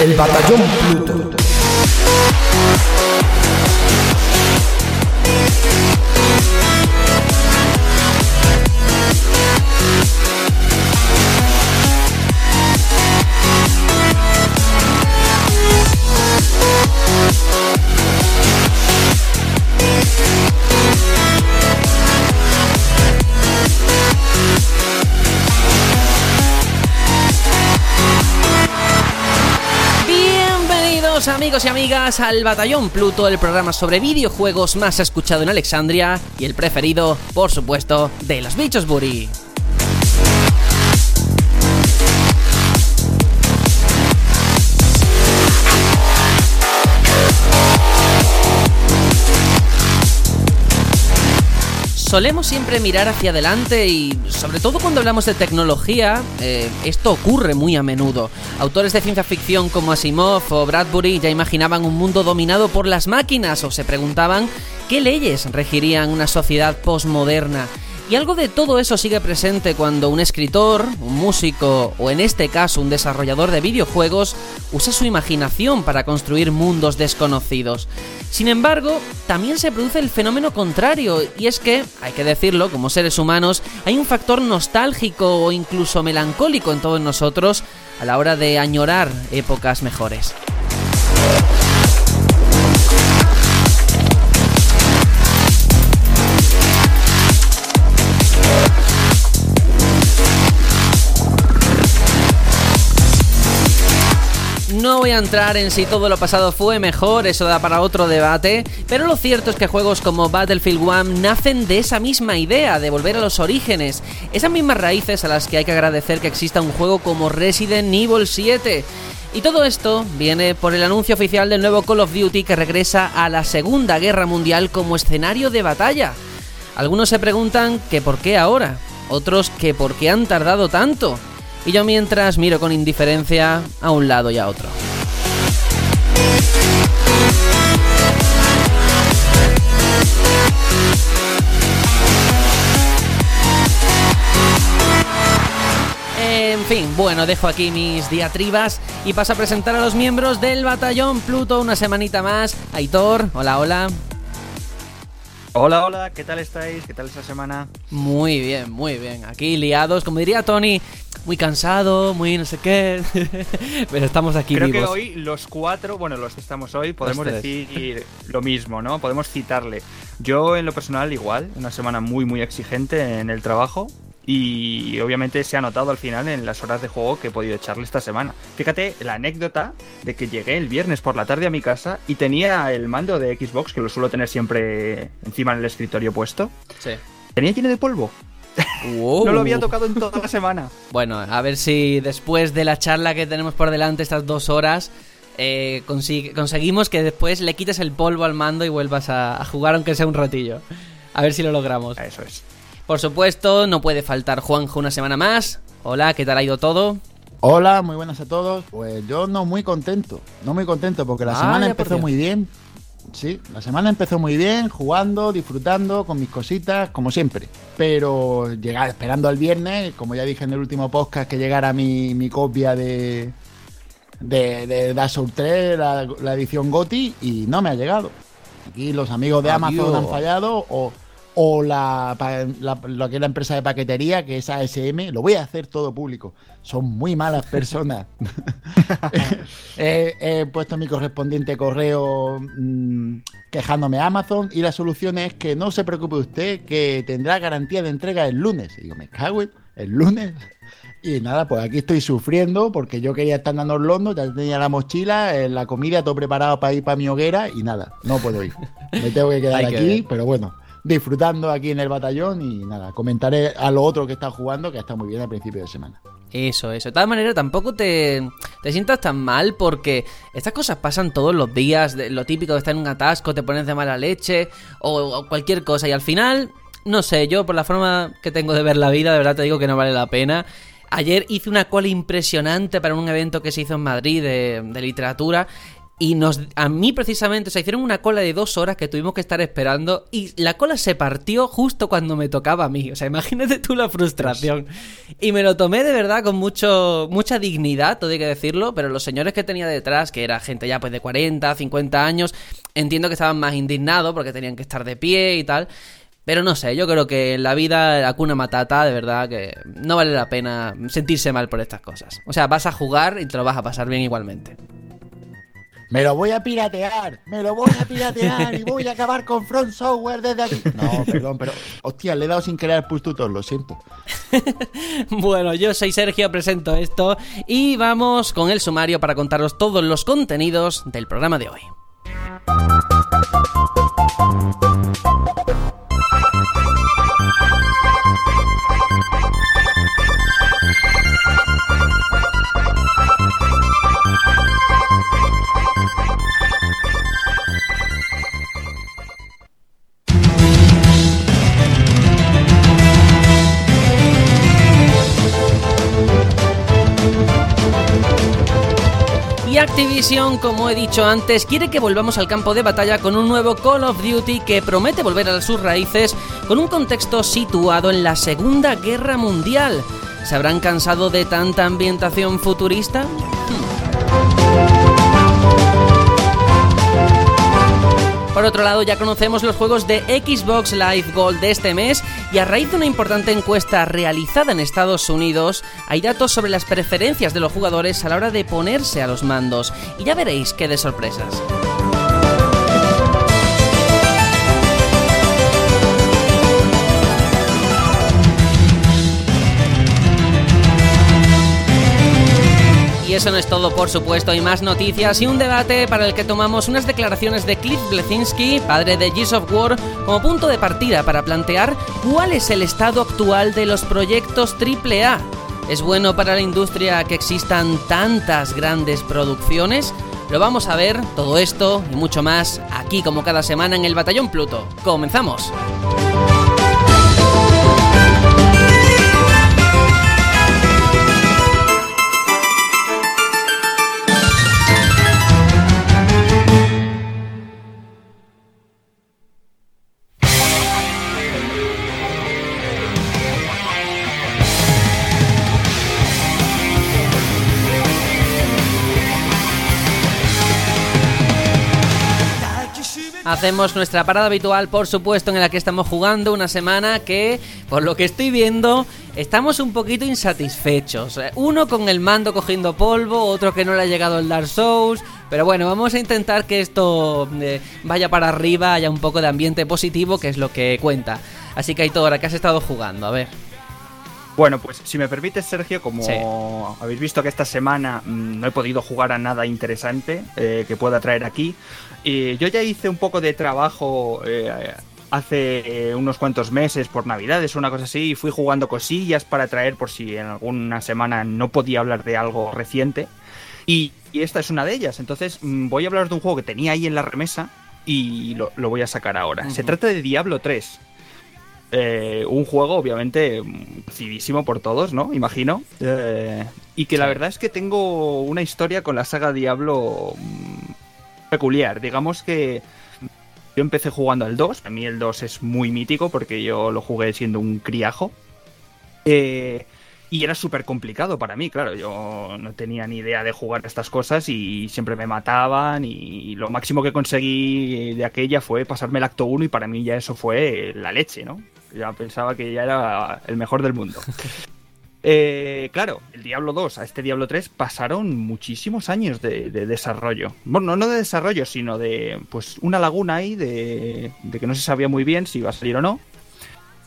El Batallón Pluto. Amigos y amigas al Batallón Pluto, el programa sobre videojuegos más escuchado en Alexandria y el preferido, por supuesto, de los bichos Buri. Solemos siempre mirar hacia adelante y sobre todo cuando hablamos de tecnología, eh, esto ocurre muy a menudo. Autores de ciencia ficción como Asimov o Bradbury ya imaginaban un mundo dominado por las máquinas o se preguntaban qué leyes regirían una sociedad postmoderna. Y algo de todo eso sigue presente cuando un escritor, un músico o en este caso un desarrollador de videojuegos usa su imaginación para construir mundos desconocidos. Sin embargo, también se produce el fenómeno contrario, y es que, hay que decirlo, como seres humanos, hay un factor nostálgico o incluso melancólico en todos nosotros a la hora de añorar épocas mejores. No voy a entrar en si todo lo pasado fue mejor, eso da para otro debate, pero lo cierto es que juegos como Battlefield 1 nacen de esa misma idea, de volver a los orígenes, esas mismas raíces a las que hay que agradecer que exista un juego como Resident Evil 7. Y todo esto viene por el anuncio oficial del nuevo Call of Duty que regresa a la Segunda Guerra Mundial como escenario de batalla. Algunos se preguntan que por qué ahora, otros que por qué han tardado tanto. Y yo mientras miro con indiferencia a un lado y a otro. En fin, bueno, dejo aquí mis diatribas y paso a presentar a los miembros del batallón Pluto una semanita más. Aitor, hola, hola. Hola, hola, ¿qué tal estáis? ¿Qué tal esta semana? Muy bien, muy bien. Aquí liados, como diría Tony, muy cansado, muy no sé qué. Pero estamos aquí Creo vivos. que hoy los cuatro, bueno, los que estamos hoy, podemos decir lo mismo, ¿no? Podemos citarle. Yo en lo personal igual, una semana muy muy exigente en el trabajo y obviamente se ha notado al final en las horas de juego que he podido echarle esta semana. Fíjate la anécdota de que llegué el viernes por la tarde a mi casa y tenía el mando de Xbox, que lo suelo tener siempre encima en el escritorio puesto, Sí. tenía lleno de polvo. Wow. No lo había tocado en toda la semana. Bueno, a ver si después de la charla que tenemos por delante, estas dos horas, eh, conseguimos que después le quites el polvo al mando y vuelvas a, a jugar aunque sea un ratillo. A ver si lo logramos. Eso es. Por supuesto, no puede faltar Juanjo una semana más. Hola, ¿qué tal ha ido todo? Hola, muy buenas a todos. Pues yo no muy contento, no muy contento porque la Vaya, semana empezó muy bien. Sí, la semana empezó muy bien, jugando, disfrutando con mis cositas, como siempre. Pero llegar esperando al viernes, como ya dije en el último podcast, que llegara mi, mi copia de, de, de Dark Souls 3, la, la edición GOTI, y no me ha llegado. Aquí los amigos de Adiós. Amazon han fallado, o, o la, lo que es la empresa de paquetería, que es ASM, lo voy a hacer todo público. Son muy malas personas. he, he puesto mi correspondiente correo mm, quejándome a Amazon y la solución es que no se preocupe usted, que tendrá garantía de entrega el lunes. Y digo, me cago en el lunes. Y nada, pues aquí estoy sufriendo porque yo quería estar en Orlando, ya tenía la mochila, eh, la comida, todo preparado para ir para mi hoguera y nada, no puedo ir. Me tengo que quedar que aquí, ver. pero bueno, disfrutando aquí en el batallón y nada, comentaré a lo otro que está jugando, que está muy bien al principio de semana. Eso, eso. De todas maneras, tampoco te, te sientas tan mal porque estas cosas pasan todos los días. lo típico de estar en un atasco, te pones de mala leche o, cualquier cosa. Y al final, no sé, yo por la forma que tengo de ver la vida, de verdad te digo que no vale la pena. Ayer hice una cola impresionante para un evento que se hizo en Madrid de literatura. Y nos, a mí precisamente, se hicieron una cola de dos horas que tuvimos que estar esperando y la cola se partió justo cuando me tocaba a mí. O sea, imagínate tú la frustración. Y me lo tomé de verdad con mucho, mucha dignidad, todo hay que decirlo, pero los señores que tenía detrás, que era gente ya pues de 40, 50 años, entiendo que estaban más indignados porque tenían que estar de pie y tal. Pero no sé, yo creo que en la vida, la cuna matata, de verdad que no vale la pena sentirse mal por estas cosas. O sea, vas a jugar y te lo vas a pasar bien igualmente. Me lo voy a piratear, me lo voy a piratear y voy a acabar con Front Software desde aquí. No, perdón, pero hostia, le he dado sin querer al push tutor, lo siento. bueno, yo soy Sergio, presento esto y vamos con el sumario para contaros todos los contenidos del programa de hoy. Activision, como he dicho antes, quiere que volvamos al campo de batalla con un nuevo Call of Duty que promete volver a sus raíces con un contexto situado en la Segunda Guerra Mundial. ¿Se habrán cansado de tanta ambientación futurista? Por otro lado, ya conocemos los juegos de Xbox Live Gold de este mes y a raíz de una importante encuesta realizada en Estados Unidos, hay datos sobre las preferencias de los jugadores a la hora de ponerse a los mandos y ya veréis qué de sorpresas. Y eso no es todo, por supuesto, hay más noticias y un debate para el que tomamos unas declaraciones de Cliff Blesinski, padre de Gears of War, como punto de partida para plantear cuál es el estado actual de los proyectos AAA. ¿Es bueno para la industria que existan tantas grandes producciones? Lo vamos a ver, todo esto y mucho más, aquí como cada semana en el Batallón Pluto. ¡Comenzamos! Hacemos nuestra parada habitual, por supuesto, en la que estamos jugando una semana que, por lo que estoy viendo, estamos un poquito insatisfechos. Uno con el mando cogiendo polvo, otro que no le ha llegado el Dark Souls. Pero bueno, vamos a intentar que esto eh, vaya para arriba, haya un poco de ambiente positivo, que es lo que cuenta. Así que hay todo ahora que has estado jugando, a ver. Bueno, pues si me permites, Sergio, como habéis visto que esta semana mm, no he podido jugar a nada interesante eh, que pueda traer aquí, y yo ya hice un poco de trabajo eh, hace eh, unos cuantos meses por Navidades o una cosa así y fui jugando cosillas para traer por si en alguna semana no podía hablar de algo reciente. Y, esta es una de ellas. Entonces mm, voy a hablar de un juego que tenía ahí en la remesa y lo, voy a sacar ahora. Se trata de Diablo 3. Eh, un juego, obviamente, conocidísimo por todos, ¿no? Imagino. y que la verdad es que tengo una historia con la saga Diablo mm, peculiar. Digamos que yo empecé jugando al 2. A mí el 2 es muy mítico porque yo lo jugué siendo un criajo. Eh, y era súper complicado para mí, claro. Yo no tenía ni idea de jugar estas cosas y siempre me mataban. Y lo máximo que conseguí de aquella fue pasarme el acto 1 y para mí ya eso fue la leche, ¿no? Ya pensaba que ya era el mejor del mundo. Eh, claro, el Diablo 2 a este Diablo 3 pasaron muchísimos años de, desarrollo. Bueno, no de desarrollo, sino de pues una laguna ahí de, que no se sabía muy bien si iba a salir o no.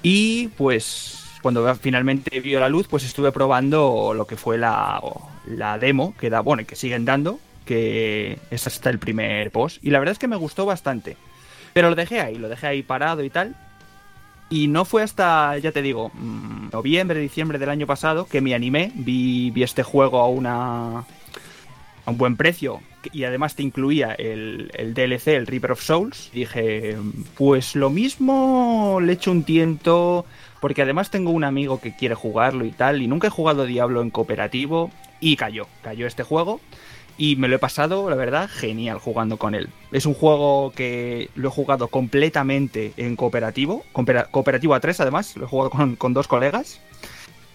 Y pues cuando finalmente vio la luz, pues estuve probando lo que fue la, la demo que da, bueno, que siguen dando, que es hasta el primer post. Y la verdad es que me gustó bastante. Pero lo dejé ahí, lo dejé ahí parado y tal. Y no fue hasta, ya te digo, mm, noviembre, diciembre del año pasado que me animé, vi, vi este juego a una a un buen precio y además te incluía el, el, DLC, el Reaper of Souls. dije, pues lo mismo le echo un tiento, porque además tengo un amigo que quiere jugarlo y tal, y nunca he jugado Diablo en cooperativo, y cayó, cayó este juego. Y me lo he pasado, la verdad, genial jugando con él. Es un juego que lo he jugado completamente en cooperativo, cooperativo a tres además, lo he jugado con, dos colegas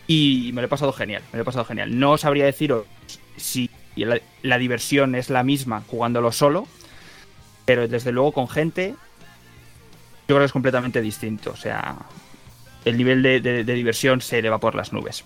y me lo he pasado genial, me lo he pasado genial. No sabría deciros si la, diversión es la misma jugándolo solo, pero desde luego con gente yo creo que es completamente distinto, o sea, el nivel de diversión se eleva por las nubes.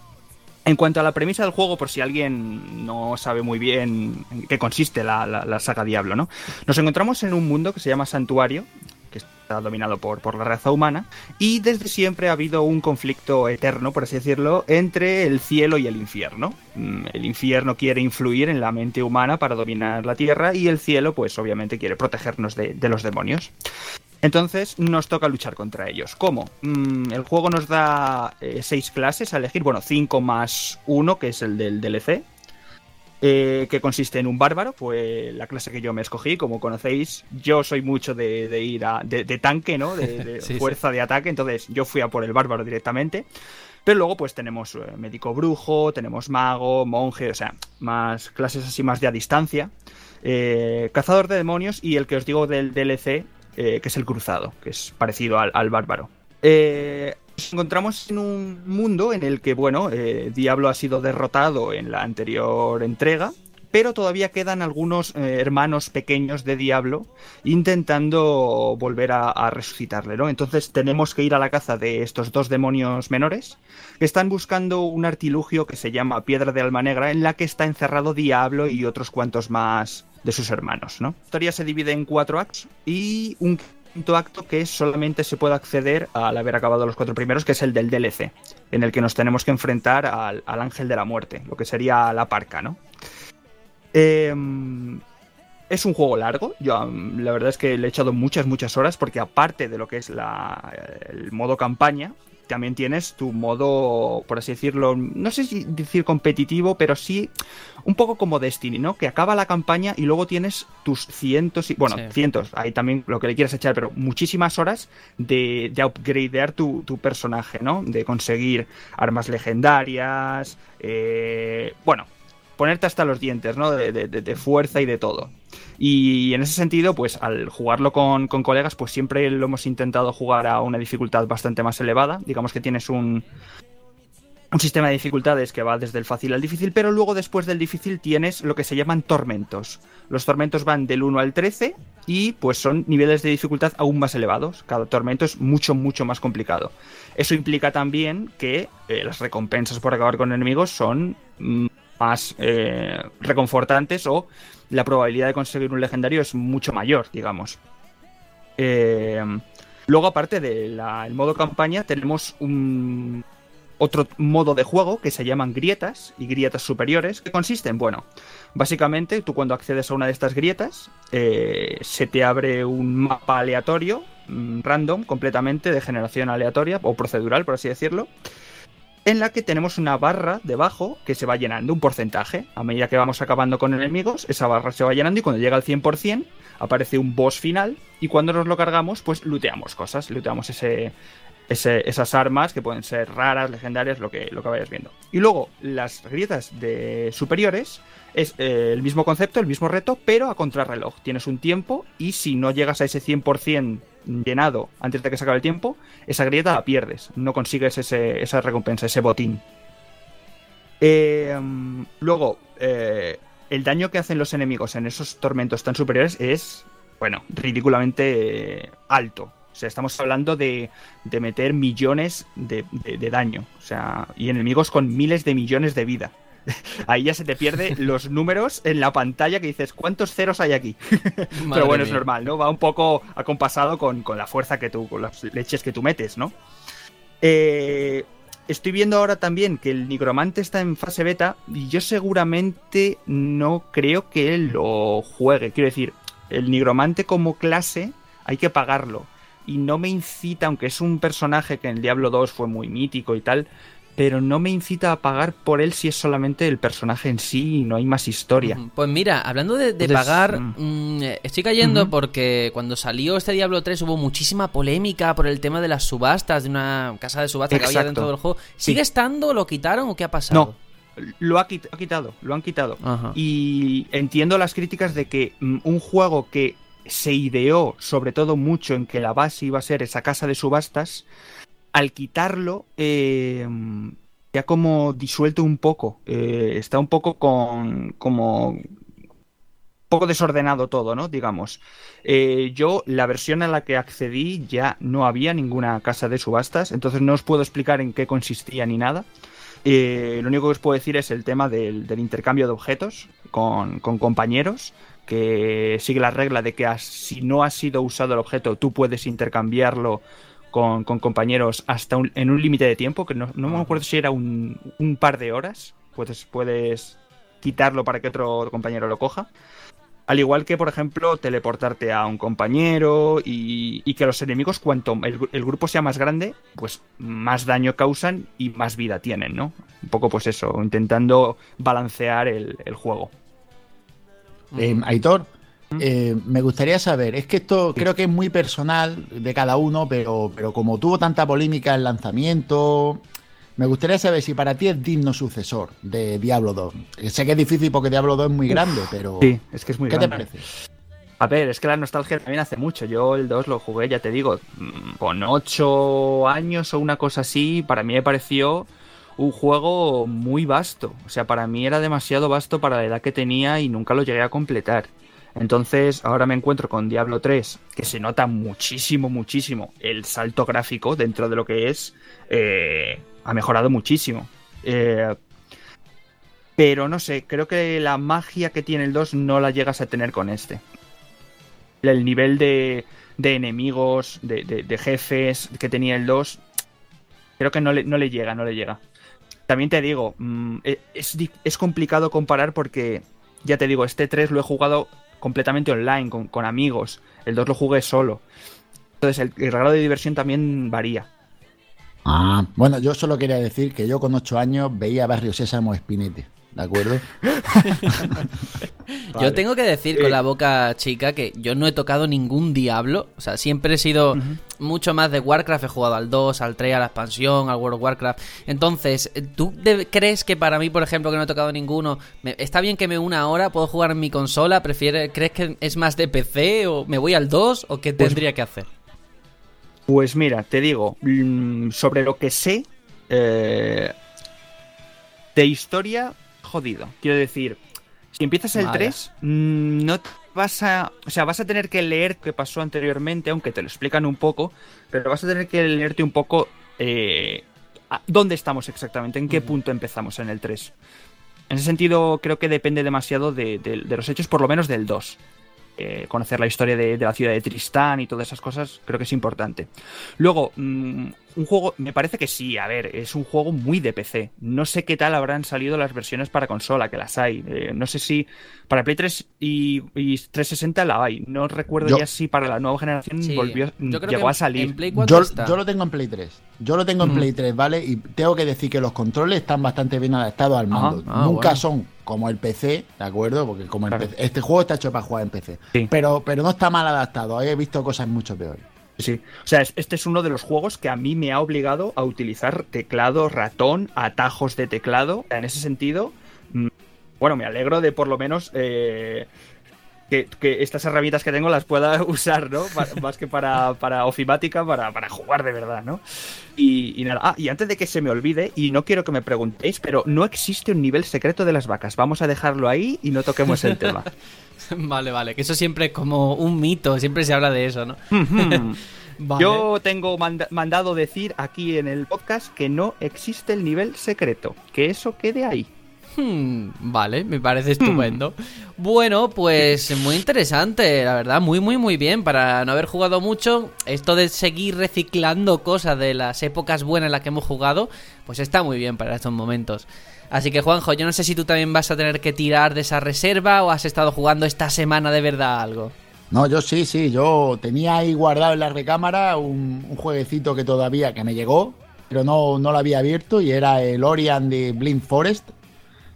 En cuanto a la premisa del juego, por si alguien no sabe muy bien en qué consiste la, saga Diablo, ¿no? Nos encontramos en un mundo que se llama Santuario, que está dominado por, por la raza humana, y desde siempre ha habido un conflicto eterno, por así decirlo, entre el cielo y el infierno. Mm, el infierno quiere influir en la mente humana para dominar la tierra, y el cielo, pues obviamente quiere protegernos de, de los demonios. Entonces nos toca luchar contra ellos. ¿Cómo? Mm, el juego nos da eh, seis clases a elegir, bueno, cinco más uno, que es el del DLC, eh, que consiste en un bárbaro, fue la clase que yo me escogí, como conocéis, yo soy mucho de, ir a... De, tanque, ¿no? De, fuerza de ataque, entonces yo fui a por el bárbaro directamente. Pero luego pues tenemos eh, médico brujo, tenemos mago, monje, o sea, más clases así más de a distancia. cazador de demonios y el que os digo del DLC eh, que es el cruzado, que es parecido al, bárbaro. Eh, nos encontramos en un mundo en el que, bueno, eh, Diablo ha sido derrotado en la anterior entrega, pero todavía quedan algunos hermanos pequeños de Diablo intentando volver a, resucitarle, ¿no? Entonces tenemos que ir a la caza de estos dos demonios menores que están buscando un artilugio que se llama Piedra de Alma Negra en la que está encerrado Diablo y otros cuantos más de sus hermanos. ¿no? La historia se divide en cuatro actos y un acto que solamente se puede acceder al haber acabado los cuatro primeros, que es el del DLC, en el que nos tenemos que enfrentar al, ángel de la muerte, lo que sería la parca, ¿no? Em, es un juego largo, yo la verdad es que le he echado muchas, muchas horas, porque aparte de lo que es la, el modo campaña, también tienes tu modo, por así decirlo, no sé si decir competitivo, pero sí un poco como Destiny, ¿no? Que acaba la campaña y luego tienes tus cientos y, bueno, cientos, ahí también lo que le quieras echar, pero muchísimas horas de, de upgradear tu, tu personaje, ¿no? De conseguir armas legendarias, eh, bueno, ponerte hasta los dientes, ¿no? De, fuerza y de todo. Y en ese sentido, pues al jugarlo con, colegas, pues siempre lo hemos intentado jugar a una dificultad bastante más elevada. Digamos que tienes un, un sistema de dificultades que va desde el fácil al difícil, pero luego después del difícil tienes lo que se llaman tormentos. Los tormentos van del 1 al 13 y pues son niveles de dificultad aún más elevados. Cada tormento es mucho, mucho más complicado. Eso implica también que eh, las recompensas por acabar con enemigos son mm, más eh, reconfortantes o la probabilidad de conseguir un legendario es mucho mayor, digamos. Eh, luego, aparte del modo campaña, tenemos un otro modo de juego que se llaman grietas y grietas superiores, que consisten, bueno, básicamente tú cuando accedes a una de estas grietas, eh, se te abre un mapa aleatorio, mm, random, completamente de generación aleatoria o procedural, por así decirlo, en la que tenemos una barra debajo que se va llenando un porcentaje. A medida que vamos acabando con enemigos, esa barra se va llenando y cuando llega al 100% aparece un boss final y cuando nos lo cargamos, pues looteamos cosas, looteamos ese, esas armas que pueden ser raras, legendarias, lo que, lo que vayas viendo. Y luego las grietas de superiores es eh, el mismo concepto, el mismo reto, pero a contrarreloj. Tienes un tiempo y si no llegas a ese 100% llenado antes de que se acabe el tiempo, esa grieta la pierdes. No consigues esa recompensa, ese botín. Em, luego, eh, el daño que hacen los enemigos en esos tormentos tan superiores es, bueno, ridículamente alto. O sea, estamos hablando de, meter millones de, de, daño. O sea, y enemigos con miles de millones de vida. Ahí ya se te pierde los números en la pantalla que dices, ¿cuántos ceros hay aquí? Pero bueno, es normal, ¿no? Va un poco acompasado con, con, la fuerza que tú, con las leches que tú metes, ¿no? Eh, estoy viendo ahora también que el nigromante está en fase beta y yo seguramente no creo que él lo juegue. Quiero decir, el nigromante como clase hay que pagarlo. Y no me incita, aunque es un personaje que en el Diablo 2 fue muy mítico y tal, pero no me incita a pagar por él si es solamente el personaje en sí y no hay más historia. Pues mira, hablando de, pagar, mm. Mm, estoy cayendo porque cuando salió este Diablo 3 hubo muchísima polémica por el tema de las subastas, de una casa de subastas que había dentro del juego. ¿Sigue estando? ¿Lo quitaron o qué ha pasado? No. Lo ha, quit- ha quitado, lo han quitado. Ajá. Y entiendo las críticas de que mm, un juego que se ideó sobre todo mucho en que la base iba a ser esa casa de subastas, al quitarlo ya como disuelto un poco. eh, está un poco con como poco desordenado todo, ¿no? Digamos. Eh, yo, la versión a la que accedí ya no había ninguna casa de subastas, entonces no os puedo explicar en qué consistía ni nada. Eh, lo único que os puedo decir es el tema del, intercambio de objetos con compañeros, que sigue la regla de que has- si no ha sido usado el objeto, tú puedes intercambiarlo con, con compañeros hasta un- en un límite de tiempo, que no, no me acuerdo si era un, un par de horas, puedes, puedes quitarlo para que otro compañero lo coja. Al igual que, por ejemplo, teleportarte a un compañero y, y que los enemigos, cuanto el, gru- el grupo sea más grande, pues más daño causan y más vida tienen, ¿no? Un poco pues eso, intentando balancear el, el juego. Eh, Aitor, eh, me gustaría saber, es que esto creo que es muy personal de cada uno, pero, pero como tuvo tanta polémica el lanzamiento, me gustaría saber si para ti es digno sucesor de Diablo 2. Eh, Sé que es difícil porque Diablo 2 es muy grande, pero Sí, es que es muy ¿qué te parece? A ver, es que la nostalgia también hace mucho. Yo el 2 lo jugué, ya te digo, mm, con 8 años o una cosa así, para mí me pareció un juego muy vasto. O sea, para mí era demasiado vasto para la edad que tenía y nunca lo llegué a completar. Entonces, ahora me encuentro con Diablo 3, que se nota muchísimo, muchísimo el salto gráfico dentro de lo que es. eh, ha mejorado muchísimo. Eh, pero no sé, creo que la magia que tiene el 2 no la llegas a tener con este el nivel de, de enemigos, de, de- de jefes que tenía el 2, creo que no le, no le llega, no le llega. También te digo, mm, e- es, es complicado comparar porque, ya te digo, este 3 lo he jugado completamente online, con, con amigos. El 2 lo jugué solo. Entonces el, el grado de diversión también varía. Ah, bueno, yo solo quería decir que yo con 8 años veía Barrio Sésamo Espinete, ¿de acuerdo? Yo tengo que decir con la boca chica que yo no he tocado ningún Diablo. O sea, siempre he sido mucho más de Warcraft. He jugado al 2, al 3, a la expansión, al World of Warcraft. Entonces, ¿tú de- crees que para mí, por ejemplo, que no he tocado ninguno, me- está bien que me una ahora, puedo jugar en mi consola? ¿Prefiere, ¿Crees que es más de PC o me voy al 2 o qué tendría que hacer? Pues mira, te digo, mm, sobre lo que sé eh, de historia, jodido. Quiero decir, si empiezas el Vale. 3, mm, no te vas a... O sea, vas a tener que leer qué pasó anteriormente, aunque te lo explican un poco, pero vas a tener que leerte un poco eh, dónde estamos exactamente, en qué punto empezamos en el 3. En ese sentido, creo que depende demasiado de, de- de los hechos, por lo menos del 2 eh, conocer la historia de, de la ciudad de Tristán y todas esas cosas, creo que es importante. Luego, mm, un juego, me parece que sí, a ver, es un juego muy de PC. No sé qué tal habrán salido las versiones para consola, que las hay. Eh, no sé si para Play 3 y, y 360 la hay. No recuerdo Yo- ya si para la nueva generación Sí, volvió, llegó a salir. En Play 4 Yo, lo tengo en Play 3. Yo lo tengo en. Play 3, ¿vale? Y tengo que decir que los controles están bastante bien adaptados al Ajá. mando. Ah, Nunca bueno. son como el PC, ¿de acuerdo? Porque como el Claro. PC- este juego está hecho para jugar en PC. Sí. Pero, pero no está mal adaptado. He visto cosas mucho peores. Sí, o sea, es- este es uno de los juegos que a mí me ha obligado a utilizar teclado, ratón, atajos de teclado. En ese sentido, mm, bueno, me alegro de por lo menos eh, que, que estas herramientas que tengo las pueda usar, ¿no? Más que para, para ofimática, para, para jugar de verdad, ¿no? Y, y nada, ah, y antes de que se me olvide, y no quiero que me preguntéis, pero no existe un nivel secreto de las vacas. Vamos a dejarlo ahí y no toquemos el tema. Vale, vale, que eso siempre es como un mito, siempre se habla de eso, ¿no? Vale. Yo tengo manda- mandado decir aquí en el podcast que no existe el nivel secreto, que eso quede ahí. Hmm, vale, me parece estupendo. Bueno, pues muy interesante, la verdad, muy, muy, muy bien. Para no haber jugado mucho, esto de seguir reciclando cosas de las épocas buenas en las que hemos jugado, pues está muy bien para estos momentos. Así que, Juanjo, yo no sé si tú también vas a tener que tirar de esa reserva o has estado jugando esta semana de verdad algo. No, yo sí, sí. Yo tenía ahí guardado en la recámara un, un jueguecito que todavía que me llegó, pero no, no lo había abierto y era el Orion de Blind Forest.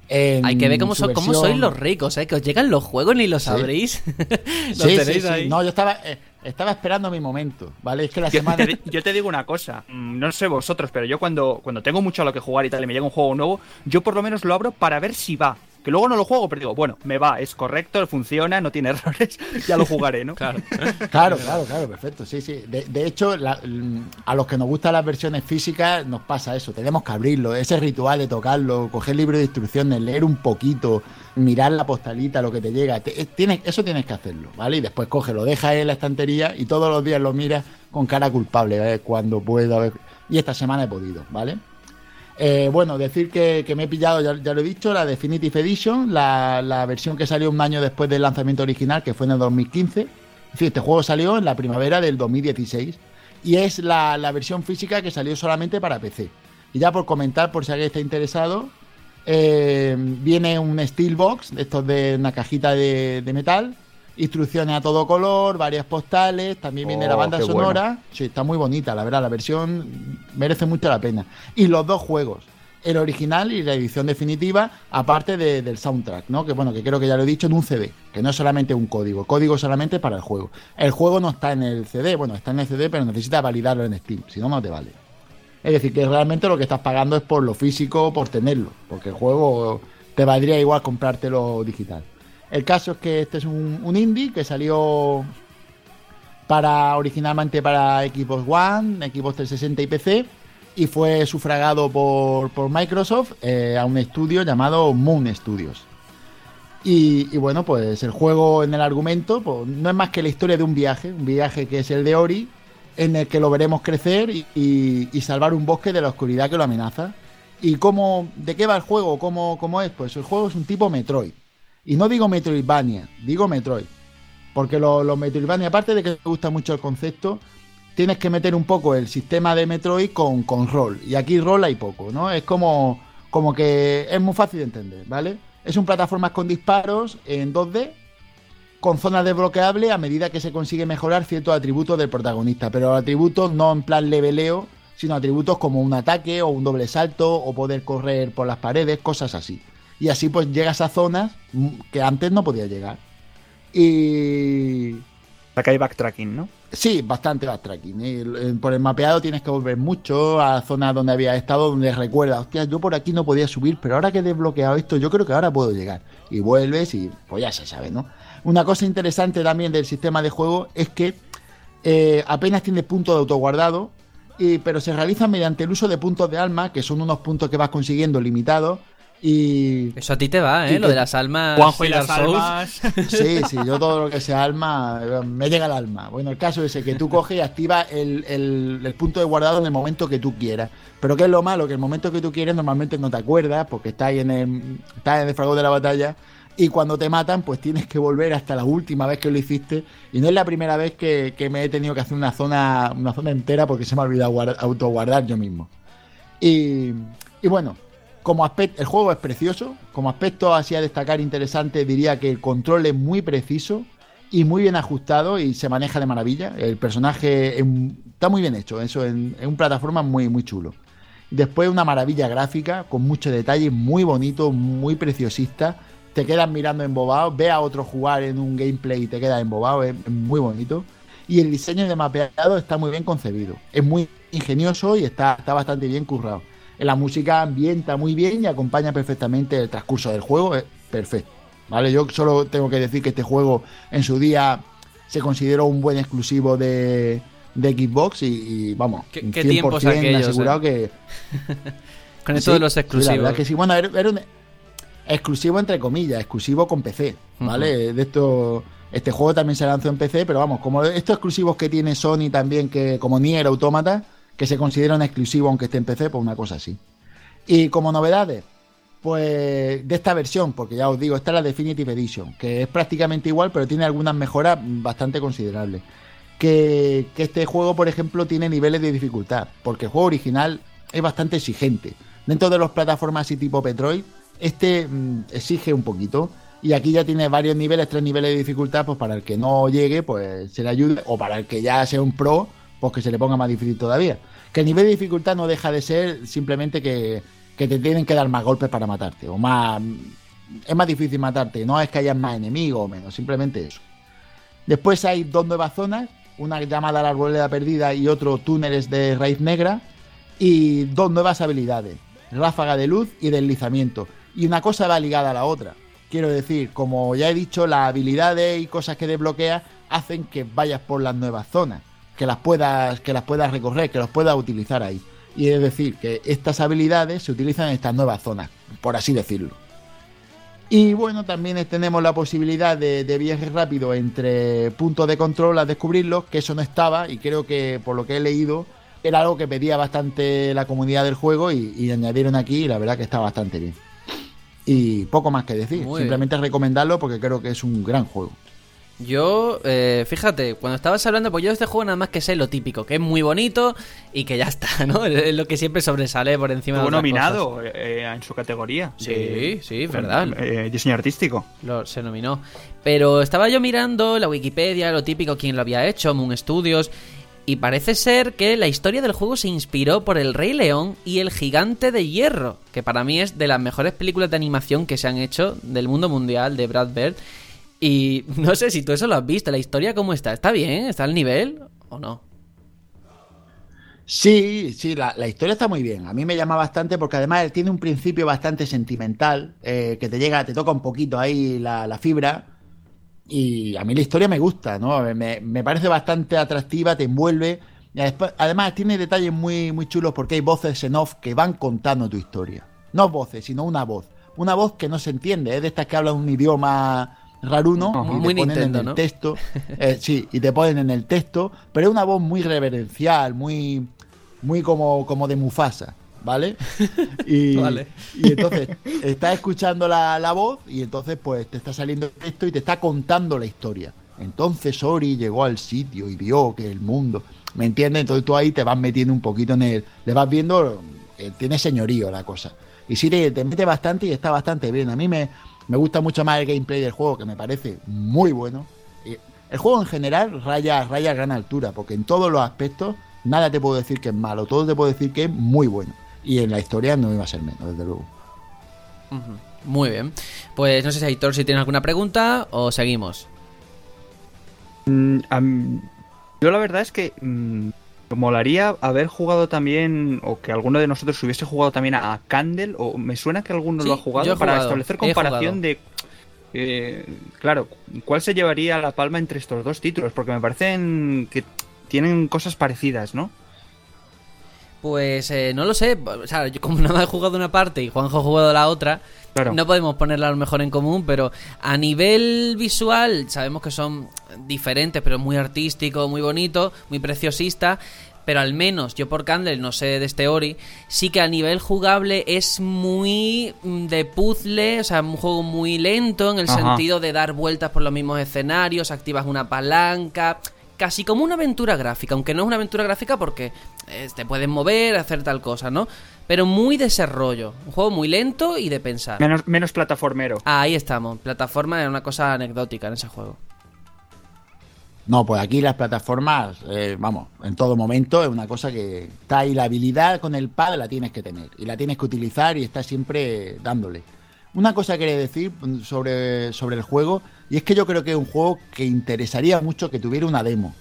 En Hay que ver cómo, su so- cómo sois los ricos, ¿eh? Que os llegan los juegos ni los Sí. abrís. los Sí, sí, tenéis sí. ahí. No, yo estaba. eh, estaba esperando mi momento, ¿vale? Es que la Yo semana... te, yo te digo una cosa, mm, no sé vosotros, pero yo cuando, cuando tengo mucho a lo que jugar y tal y me llega un juego nuevo, yo por lo menos lo abro para ver si va. Que luego no lo juego, pero digo, bueno, me va, es correcto, funciona, no tiene errores, ya lo jugaré, ¿no? Claro. Claro, claro, claro, perfecto, sí, sí. De, de hecho, la- a los que nos gustan las versiones físicas nos pasa eso, tenemos que abrirlo, ese ritual de tocarlo, coger el libro de instrucciones, leer un poquito, mirar la postalita, lo que te llega, te- eh, tienes, eso tienes que hacerlo, ¿vale? Y después coge, lo dejas en la estantería y todos los días lo miras con cara culpable, ¿vale? cuando puedo, a ver. y esta semana he podido, ¿vale? Eh, bueno, decir que, me he pillado, ya, lo he dicho, la Definitive Edition, la, versión que salió un año después del lanzamiento original, que fue en el 2015. Es decir, este juego salió en la primavera del 2016 y es la, versión física que salió solamente para PC. Y ya por comentar, por si alguien está interesado, eh, viene un Steelbox, estos de una cajita de metal, instrucciones a todo color, varias postales, también viene la Oh, banda qué bueno. sonora. Sí, está muy bonita, la verdad, la versión merece mucho la pena. Y los dos juegos, el original y la edición definitiva, aparte de- del soundtrack, ¿no? Que bueno, que creo que ya lo he dicho, en un CD, que no es solamente un código, código solamente para el juego. El juego no está en el CD, bueno, está en el CD, pero necesita validarlo en Steam, si no, no te vale. Es decir, que realmente lo que estás pagando es por lo físico, por tenerlo, porque el juego te valdría igual comprártelo digital. El caso es que este es un, un indie que salió para originalmente para Xbox One, Xbox 360 y PC y fue sufragado por, por Microsoft eh, a un estudio llamado Moon Studios. Y, y bueno, pues el juego en el argumento pues, no es más que la historia de un viaje, un viaje que es el de Ori, en el que lo veremos crecer y, y- y salvar un bosque de la oscuridad que lo amenaza. ¿Y cómo, de qué va el juego? ¿Cómo, ¿Cómo es? Pues el juego es un tipo Metroid. Y no digo Metroidvania, digo Metroid. Porque los lo Metroidvania, aparte de que me gusta mucho el concepto, tienes que meter un poco el sistema de Metroid con, con rol. Y aquí rol hay poco, ¿no? Es como, como que es muy fácil de entender, ¿vale? Es un plataformas con disparos en 2D, con zonas desbloqueables a medida que se consigue mejorar ciertos atributos del protagonista. Pero atributos no en plan leveleo, sino atributos como un ataque o un doble salto o poder correr por las paredes, cosas así. Y así pues llegas a zonas que antes no podías llegar. Y Acá hay backtracking, ¿no? Sí, bastante backtracking. ¿eh? Por el mapeado tienes que volver mucho a zonas donde había estado, donde recuerdas, hostia, yo por aquí no podía subir, pero ahora que he desbloqueado esto, yo creo que ahora puedo llegar. Y vuelves y pues ya se sabe, ¿no? Una cosa interesante también del sistema de juego es que eh, apenas tienes puntos de autoguardado, y, pero se realiza mediante el uso de puntos de alma, que son unos puntos que vas consiguiendo limitados. Y Eso a ti te va, ¿eh? Lo que- de las almas. Juanjo y las almas. Sí, sí, yo todo lo que sea alma, eh, me llega al alma. Bueno, el caso es ese, que tú coges y activas el, el- el punto de guardado en el momento que tú quieras. Pero ¿qué es lo malo? Que el momento que tú quieres normalmente no te acuerdas, porque estás ahí en el, estás en el fragor de la batalla, y cuando te matan, pues tienes que volver hasta la última vez que lo hiciste. Y no es la primera vez que, que me he tenido que hacer una zona, una zona entera porque se me ha olvidado guard- autoguardar yo mismo. Y, y bueno, como aspecto, el juego es precioso. Como aspecto así a destacar interesante, diría que el control es muy preciso y muy bien ajustado y se maneja de maravilla. El personaje está muy bien hecho, eso en, en un plataforma muy, muy chulo. Después una maravilla gráfica, con mucho detalle, muy bonito, muy preciosista. Te quedas mirando embobado, ve a otro jugar en un gameplay y te quedas embobado, es, es muy bonito. Y el diseño de mapeado está muy bien concebido. Es muy ingenioso y está, está bastante bien currado. La música ambienta muy bien y acompaña perfectamente el transcurso del juego. Es perfecto. ¿Vale? Yo solo tengo que decir que este juego en su día se consideró un buen exclusivo de, de Xbox y, y, vamos, ¿Qué- un qué tiempos aquellos, asegurado eh? que, Con esto Sí, de los sí, la exclusivos. verdad que sí. Bueno, era, era un exclusivo entre comillas, exclusivo con PC, ¿vale? De esto, este juego también se lanzó en PC, pero vamos, como estos exclusivos que tiene Sony también, que como Nier Automata, que se consideran exclusivos aunque esté en PC, pues una cosa así. Y como novedades, pues de esta versión, porque ya os digo, esta es la Definitive Edition, que es prácticamente igual, pero tiene algunas mejoras bastante considerables. Que, este juego, por ejemplo, tiene niveles de dificultad, porque el juego original es bastante exigente. Dentro de las plataformas así tipo Petroid, este mm, exige un poquito. Y aquí ya tiene varios niveles, tres niveles de dificultad, pues para el que no llegue, pues se le ayude, o para el que ya sea un pro, pues que se le ponga más difícil todavía. Que el nivel de dificultad no deja de ser simplemente que, que te tienen que dar más golpes para matarte, o más... Es más difícil matarte, no es que haya más enemigos o menos, simplemente eso. Después hay dos nuevas zonas una llamada la arboleda perdida y otro túneles de raíz negra, y dos nuevas habilidades, ráfaga de luz y deslizamiento. Y una cosa va ligada a la otra. Quiero decir, como ya he dicho, las habilidades y cosas que desbloqueas hacen que vayas por las nuevas zonas, que las puedas, que las puedas recorrer, que los puedas utilizar ahí. Y es decir, que estas habilidades se utilizan en estas nuevas zonas, por así decirlo. Y bueno, también tenemos la posibilidad de, viaje rápido entre puntos de control a descubrirlos, que eso no estaba y creo que por lo que he leído era algo que pedía bastante la comunidad del juego y, añadieron aquí y la verdad que está bastante bien. Y poco más que decir, simplemente recomendarlo porque creo que es un gran juego. Yo, eh, fíjate, cuando estabas hablando, pues yo de este juego nada más que sé lo típico, que es muy bonito y que ya está, ¿no? Es lo que siempre sobresale por encima Estuvo de nominado eh, en su categoría. Sí, sí, verdad. Eh, diseño artístico. Lo, se nominó. Pero estaba yo mirando la Wikipedia, lo típico, quién lo había hecho, Moon Studios, y parece ser que la historia del juego se inspiró por El Rey León y El Gigante de Hierro, que para mí es de las mejores películas de animación que se han hecho del mundo mundial de Brad Bird. Y no sé si tú eso lo has visto, la historia cómo está. ¿Está bien? ¿Está al nivel o no? Sí, sí, la, historia está muy bien. A mí me llama bastante porque además tiene un principio bastante sentimental, eh, que te llega, te toca un poquito ahí la, fibra. Y a mí la historia me gusta, ¿no? Me, me parece bastante atractiva, te envuelve. Y además tiene detalles muy, muy chulos porque hay voces en off que van contando tu historia. No voces, sino una voz. Una voz que no se entiende, es de estas que hablan un idioma raruno y te ponen en el texto. Eh, sí, y te ponen en el texto, pero es una voz muy reverencial, muy, muy como, como de Mufasa. ¿Vale? Y, y entonces estás escuchando la, la, voz y entonces pues te está saliendo el texto y te está contando la historia. Entonces Ori llegó al sitio y vio que el mundo, ¿me entiendes? Entonces tú ahí te vas metiendo un poquito en el, le vas viendo, eh, tiene señorío la cosa. Y sí, te, te mete bastante y está bastante bien. A mí me, me gusta mucho más el gameplay del juego, que me parece muy bueno. El juego en general raya, raya a gran altura, porque en todos los aspectos nada te puedo decir que es malo, todo te puedo decir que es muy bueno. Y en la historia no iba a ser menos, desde luego. Muy bien. Pues no sé si Aitor si tiene alguna pregunta o seguimos. Mm, yo la verdad es que mm, Molaría haber jugado también, o que alguno de nosotros hubiese jugado también a Candle, o me suena que alguno lo ha jugado, para establecer comparación de. Eh, claro, ¿cuál se llevaría la palma entre estos dos títulos? Porque me parecen que tienen cosas parecidas, ¿no? Pues eh, no lo sé. O sea, yo como nada más he jugado una parte y Juanjo ha jugado la otra, no podemos ponerla a lo mejor en común, pero a nivel visual sabemos que son diferentes, pero muy artístico, muy bonito, muy preciosista. Pero al menos yo por Candle, no sé de este Ori, sí que a nivel jugable es muy mm, de puzzle, o sea, un juego muy lento en el sentido de dar vueltas por los mismos escenarios, activas una palanca, casi como una aventura gráfica, aunque no es una aventura gráfica porque eh, te puedes mover, hacer tal cosa, ¿no? Pero muy desarrollo, un juego muy lento y de pensar. Menos, menos plataformero. ahí estamos, plataforma es una cosa anecdótica en ese juego. No, pues aquí las plataformas, eh, vamos, en todo momento es una cosa que está ahí, la habilidad con el pad la tienes que tener y la tienes que utilizar y está siempre dándole. Una cosa quería decir sobre, sobre el juego, y es que yo creo que es un juego que interesaría mucho que tuviera una demo.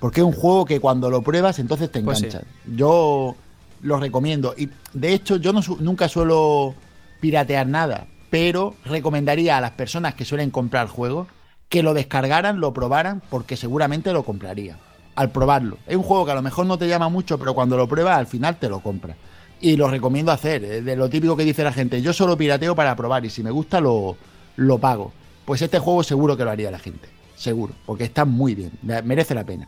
Porque es un juego que cuando lo pruebas entonces te pues enganchas. Yo lo recomiendo. Y de hecho yo no, nunca suelo piratear nada, pero recomendaría a las personas que suelen comprar juegos que lo descargaran, lo probaran, porque seguramente lo compraría. Al probarlo. Es un juego que a lo mejor no te llama mucho, pero cuando lo pruebas al final te lo compras y lo recomiendo hacer. De lo típico que dice la gente, yo solo pirateo para probar y si me gusta lo, lo pago. Pues este juego seguro que lo haría la gente. Seguro, porque está muy bien, merece la pena.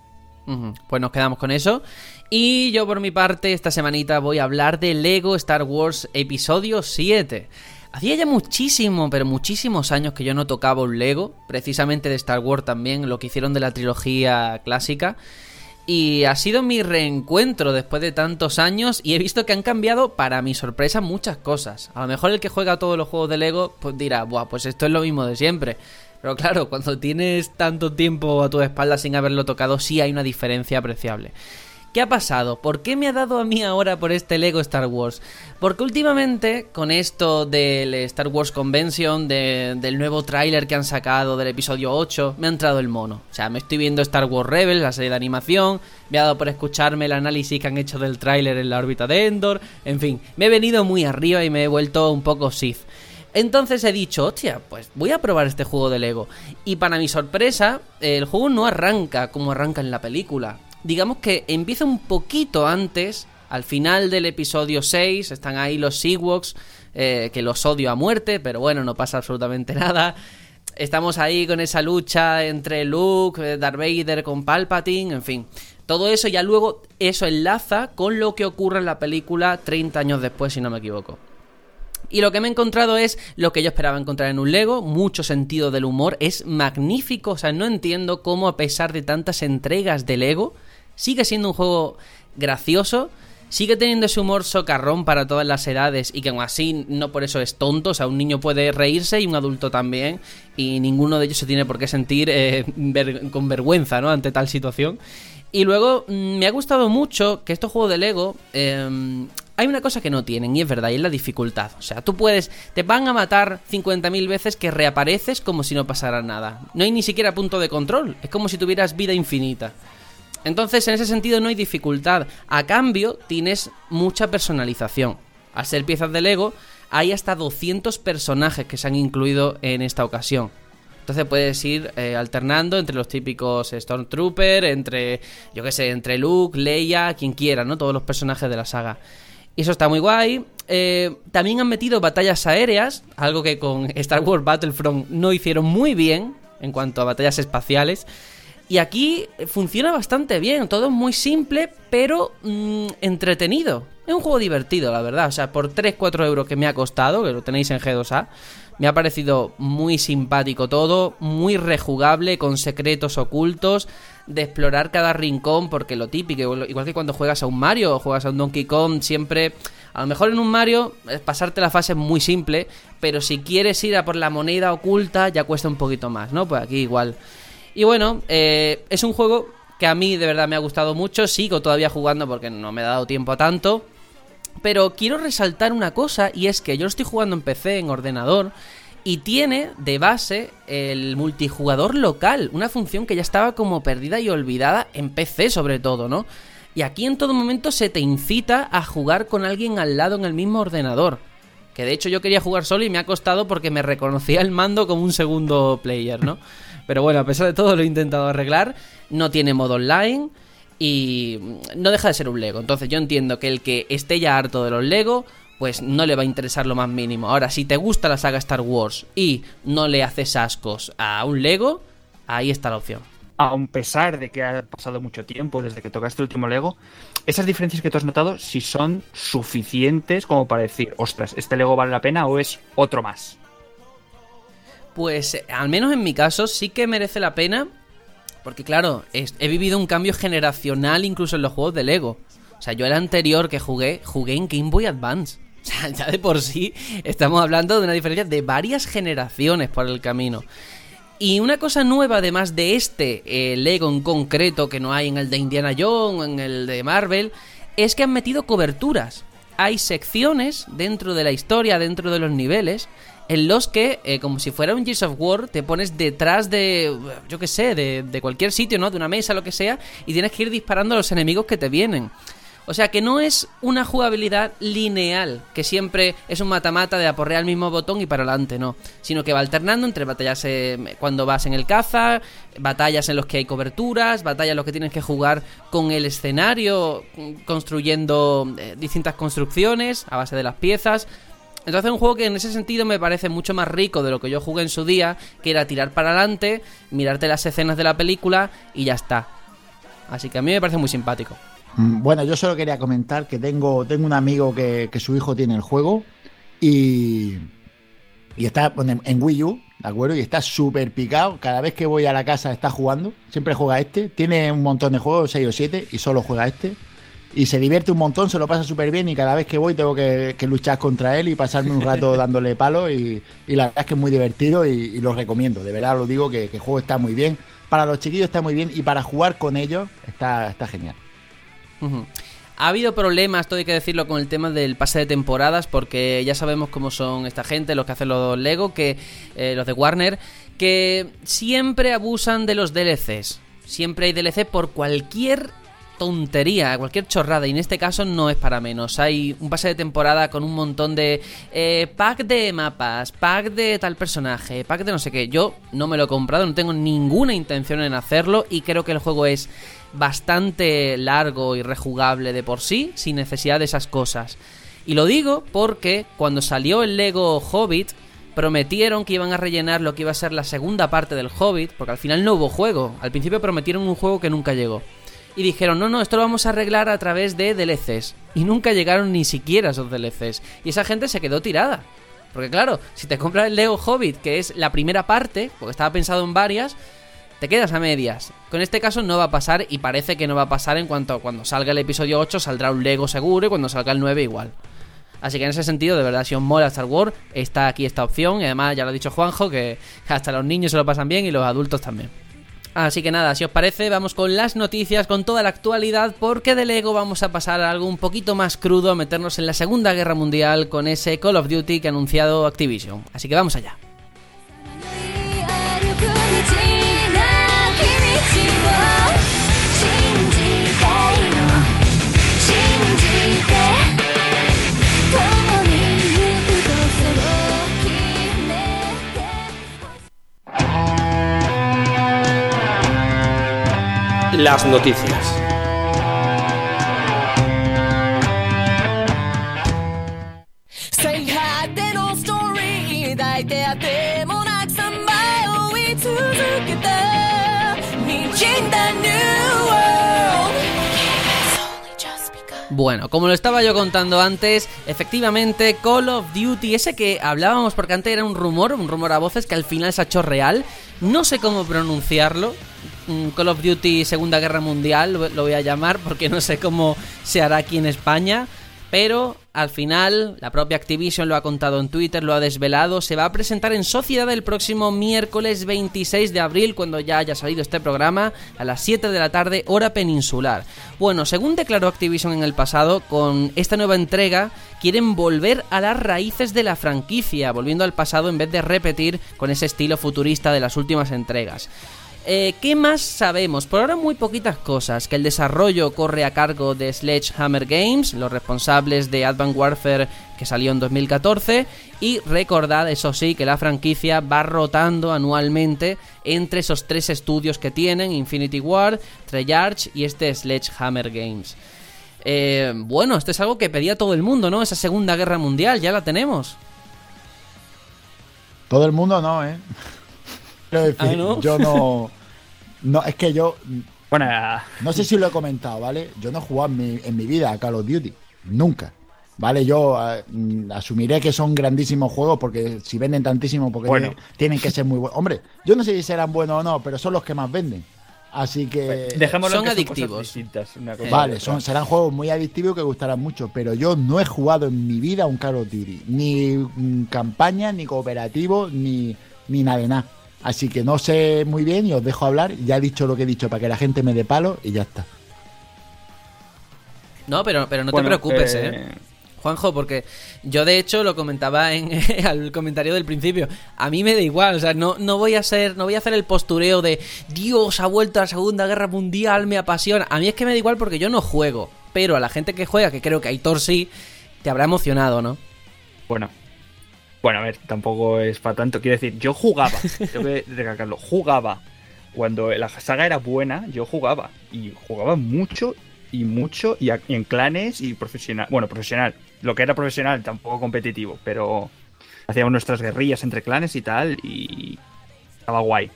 Pues nos quedamos con eso. Y yo por mi parte, esta semanita voy a hablar de Lego Star Wars Episodio 7. Hacía ya muchísimo, pero muchísimos años que yo no tocaba un Lego, precisamente de Star Wars también, lo que hicieron de la trilogía clásica. Y ha sido mi reencuentro después de tantos años y he visto que han cambiado, para mi sorpresa, muchas cosas. A lo mejor el que juega todos los juegos de Lego pues dirá, Buah, pues esto es lo mismo de siempre. Pero claro, cuando tienes tanto tiempo a tu espalda sin haberlo tocado, sí hay una diferencia apreciable. ¿Qué ha pasado? ¿Por qué me ha dado a mí ahora por este Lego Star Wars? Porque últimamente, con esto del Star Wars Convention, del nuevo tráiler que han sacado del episodio 8, me ha entrado el mono. O sea, me estoy viendo Star Wars Rebels, la serie de animación, me ha dado por escucharme el análisis que han hecho del tráiler en la órbita de Endor, en fin, me he venido muy arriba y me he vuelto un poco Sith. Entonces he dicho, hostia, pues voy a probar este juego de Lego. Y para mi sorpresa, el juego no arranca como arranca en la película digamos que empieza un poquito antes, al final del episodio 6, están ahí los Ewoks, eh, que los odio a muerte, pero bueno, no pasa absolutamente nada. Estamos ahí con esa lucha entre Luke, eh, Darth Vader con Palpatine, en fin. Todo eso ya luego eso enlaza con lo que ocurre en la película 30 años después, si no me equivoco. Y lo que me he encontrado es lo que yo esperaba encontrar en un Lego, mucho sentido del humor, es magnífico, o sea, no entiendo cómo a pesar de tantas entregas de Lego, sigue siendo un juego gracioso, sigue teniendo ese humor socarrón para todas las edades y que aún así no por eso es tonto, o sea, un niño puede reírse y un adulto también y ninguno de ellos se tiene por qué sentir eh, con vergüenza, ¿no? Ante tal situación. Y luego mm, me ha gustado mucho que estos juegos de Lego em, hay una cosa que no tienen y es verdad, y es la dificultad. O sea, tú puedes, te van a matar 50.000 veces que reapareces como si no pasara nada. No hay ni siquiera punto de control, es como si tuvieras vida infinita. Entonces, en ese sentido no hay dificultad. A cambio, tienes mucha personalización. Al ser piezas de Lego, hay hasta 200 personajes que se han incluido en esta ocasión. Entonces puedes ir eh, alternando entre los típicos Stormtrooper, entre, yo qué sé, entre Luke, Leia, quien quiera, ¿no? Todos los personajes de la saga. Y eso está muy guay. Eh, también han metido batallas aéreas, algo que con Star Wars Battlefront no hicieron muy bien en cuanto a batallas espaciales. Y aquí funciona bastante bien, todo es muy simple, pero mm, entretenido. Es un juego divertido, la verdad. O sea, por 3-4 euros que me ha costado, que lo tenéis en G2A, me ha parecido muy simpático todo, muy rejugable, con secretos ocultos, de explorar cada rincón, porque lo típico, igual que cuando juegas a un Mario o juegas a un Donkey Kong, siempre, a lo mejor en un Mario, pasarte la fase es muy simple, pero si quieres ir a por la moneda oculta, ya cuesta un poquito más, ¿no? Pues aquí igual. Y bueno, eh, es un juego que a mí de verdad me ha gustado mucho. Sigo todavía jugando porque no me ha dado tiempo a tanto. Pero quiero resaltar una cosa y es que yo lo estoy jugando en PC, en ordenador, y tiene de base el multijugador local, una función que ya estaba como perdida y olvidada en PC sobre todo, ¿no? Y aquí en todo momento se te incita a jugar con alguien al lado en el mismo ordenador. Que de hecho yo quería jugar solo y me ha costado porque me reconocía el mando como un segundo player, ¿no? Pero bueno, a pesar de todo lo he intentado arreglar. No tiene modo online y no deja de ser un Lego. Entonces yo entiendo que el que esté ya harto de los Lego, pues no le va a interesar lo más mínimo. Ahora, si te gusta la saga Star Wars y no le haces ascos a un Lego, ahí está la opción. A pesar de que ha pasado mucho tiempo desde que tocaste el último Lego, esas diferencias que tú has notado, si son suficientes como para decir, ostras, ¿este Lego vale la pena o es otro más? Pues al menos en mi caso sí que merece la pena. Porque claro, he vivido un cambio generacional incluso en los juegos de Lego. O sea, yo el anterior que jugué, jugué en Game Boy Advance. O sea, ya de por sí estamos hablando de una diferencia de varias generaciones por el camino. Y una cosa nueva, además de este eh, Lego en concreto, que no hay en el de Indiana Jones, en el de Marvel, es que han metido coberturas. Hay secciones dentro de la historia, dentro de los niveles, en los que, eh, como si fuera un Gears of War, te pones detrás de, yo qué sé, de, de, cualquier sitio, ¿no? De una mesa, lo que sea, y tienes que ir disparando a los enemigos que te vienen. O sea que no es una jugabilidad lineal, que siempre es un mata-mata de aporrear el mismo botón y para adelante, no. Sino que va alternando entre batallas eh, cuando vas en el caza, batallas en los que hay coberturas, batallas en los que tienes que jugar con el escenario, construyendo eh, distintas construcciones a base de las piezas. Entonces es un juego que en ese sentido me parece mucho más rico de lo que yo jugué en su día, que era tirar para adelante, mirarte las escenas de la película y ya está. Así que a mí me parece muy simpático. Mm, bueno, yo solo quería comentar que tengo, tengo un amigo que, su hijo tiene el juego y, y está en Wii U, ¿de acuerdo? Y está súper picado. Cada vez que voy a la casa está jugando. Siempre juega este. Tiene un montón de juegos, 6 o 7, y solo juega este y se divierte un montón, se lo pasa súper bien y cada vez que voy tengo que, luchar contra él y pasarme un rato dándole palo y, la verdad es que es muy divertido y, lo recomiendo, de verdad lo digo que, el juego está muy bien, para los chiquillos está muy bien y para jugar con ellos está, está genial. Ha habido problemas, todo hay que decirlo, con el tema del pase de temporadas, porque ya sabemos cómo son esta gente, los que hacen los Lego, que eh, los de Warner, que siempre abusan de los DLCs. Siempre hay DLC por cualquier tontería, cualquier chorrada, y en este caso no es para menos. Hay un pase de temporada con un montón de eh, pack de mapas, pack de tal personaje, pack de no sé qué. Yo no me lo he comprado, no tengo ninguna intención en hacerlo, y creo que el juego es bastante largo y rejugable de por sí, sin necesidad de esas cosas. Y lo digo porque cuando salió el Lego Hobbit, prometieron que iban a rellenar lo que iba a ser la segunda parte del Hobbit, porque al final no hubo juego. Al principio prometieron un juego que nunca llegó. Y dijeron, no, no, esto lo vamos a arreglar a través de DLCs. Y nunca llegaron ni siquiera esos DLCs. Y esa gente se quedó tirada. Porque claro, si te compras el Lego Hobbit, que es la primera parte, porque estaba pensado en varias, te quedas a medias. Con este caso no va a pasar y parece que no va a pasar en cuanto a cuando salga el episodio 8 saldrá un Lego seguro y cuando salga el 9 igual. Así que en ese sentido, de verdad, si os mola Star Wars, está aquí esta opción. Y además, ya lo ha dicho Juanjo, que hasta los niños se lo pasan bien y los adultos también. Así que nada, si os parece, vamos con las noticias, con toda la actualidad, porque de Lego vamos a pasar a algo un poquito más crudo, a meternos en la Segunda Guerra Mundial con ese Call of Duty que ha anunciado Activision. Así que vamos allá. Just because Bueno, como lo estaba yo contando antes, efectivamente Call of Duty, ese que hablábamos porque antes era un rumor, un rumor a voces que al final se ha hecho real, no sé cómo pronunciarlo, Call of Duty Segunda Guerra Mundial lo voy a llamar porque no sé cómo se hará aquí en España, pero al final la propia Activision lo ha contado en Twitter, lo ha desvelado, se va a presentar en Sociedad el próximo miércoles 26 de abril cuando ya haya salido este programa a las 7 de la tarde hora peninsular. Bueno, según declaró Activision en el pasado, con esta nueva entrega quieren volver a las raíces de la franquicia, volviendo al pasado en vez de repetir con ese estilo futurista de las últimas entregas. Eh, ¿Qué más sabemos? Por ahora muy poquitas cosas. Que el desarrollo corre a cargo de Sledgehammer Games, los responsables de Advanced Warfare que salió en 2014. Y recordad, eso sí, que la franquicia va rotando anualmente entre esos tres estudios que tienen, Infinity Ward, Treyarch y este Sledgehammer Games. Eh, bueno, esto es algo que pedía todo el mundo, ¿no? Esa Segunda Guerra Mundial, ya la tenemos. Todo el mundo no, ¿eh? Quiero decir, Ah, ¿no? Yo no. No, es que yo. Bueno, ah, No sé si lo he comentado, ¿vale? Yo no he jugado en mi, en mi vida a Call of Duty. Nunca. ¿Vale? Yo eh, mm, asumiré que son grandísimos juegos porque si venden tantísimo, porque Bueno. tienen, tienen que ser muy buenos. Hombre, yo no sé si serán buenos o no, pero son los que más venden. Así que. dejémoslo son en que adictivos. cosas distintas, una cosa y Vale, son, serán juegos muy adictivos que gustarán mucho, pero yo no he jugado en mi vida a un Call of Duty. Ni mm, campaña, ni cooperativo, ni, ni nada de nada. Así que no sé muy bien y os dejo hablar. Ya he dicho lo que he dicho para que la gente me dé palo y ya está. No, pero, pero no Bueno, te preocupes, eh, ¿eh? Juanjo, porque yo de hecho lo comentaba en al comentario del principio. A mí me da igual, o sea, no, no voy a ser, no voy a hacer el postureo de Dios ha vuelto a la Segunda Guerra Mundial, me apasiona. A mí es que me da igual porque yo no juego, pero a la gente que juega, que creo que Aitor sí, te habrá emocionado, ¿no? Bueno. Bueno, a ver, tampoco es para tanto. Quiero decir, yo jugaba, tengo que recalcarlo, jugaba. Cuando la saga era buena, yo jugaba. Y jugaba mucho y mucho y, a- y en clanes y profesional. Bueno, profesional. Lo que era profesional, tampoco competitivo, pero hacíamos nuestras guerrillas entre clanes y tal y estaba guay.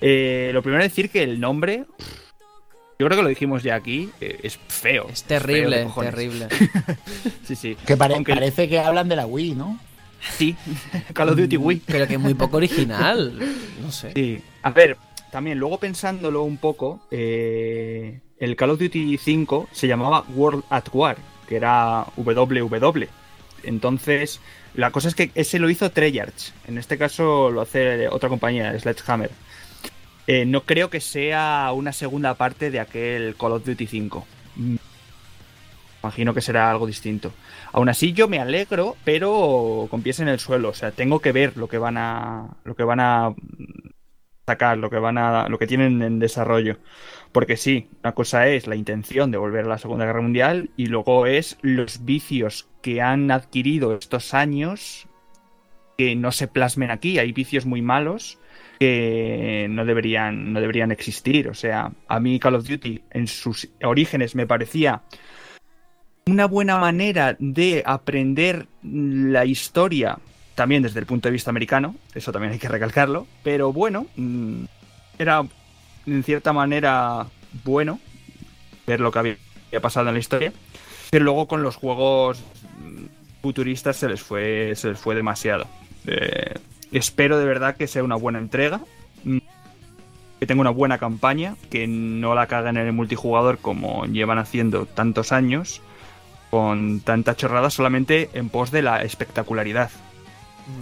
Eh, lo primero es decir que el nombre, yo creo que lo dijimos ya aquí, eh, es feo. Es terrible, cojones. terrible. Sí, sí. Que pare- Aunque- parece que hablan de la Wii, ¿no? Sí, Call of Duty Wii. Pero que es muy poco original. No sé. Sí. A ver, también luego pensándolo un poco, eh, el Call of Duty 5 se llamaba World at War, que era WW. Entonces, la cosa es que ese lo hizo Treyarch. En este caso lo hace otra compañía, Sledgehammer. Eh, no creo que sea una segunda parte de aquel Call of Duty 5. Imagino que será algo distinto. Aún así, yo me alegro, pero con pies en el suelo. O sea, tengo que ver lo que van a. lo que van a sacar, lo que van a. lo que tienen en desarrollo. Porque sí, una cosa es la intención de volver a la Segunda Guerra Mundial y luego es los vicios que han adquirido estos años que no se plasmen aquí. Hay vicios muy malos que no deberían, no deberían existir. O sea, a mí Call of Duty en sus orígenes me parecía una buena manera de aprender la historia, también desde el punto de vista americano, eso también hay que recalcarlo, pero bueno, mm, era en cierta manera bueno ver lo que había pasado en la historia, pero luego con los juegos futuristas se les fue, se les fue demasiado. Eh, espero de verdad que sea una buena entrega, mm, que tenga una buena campaña, que no la caguen en el multijugador como llevan haciendo tantos años, con tanta chorrada solamente en pos de la espectacularidad.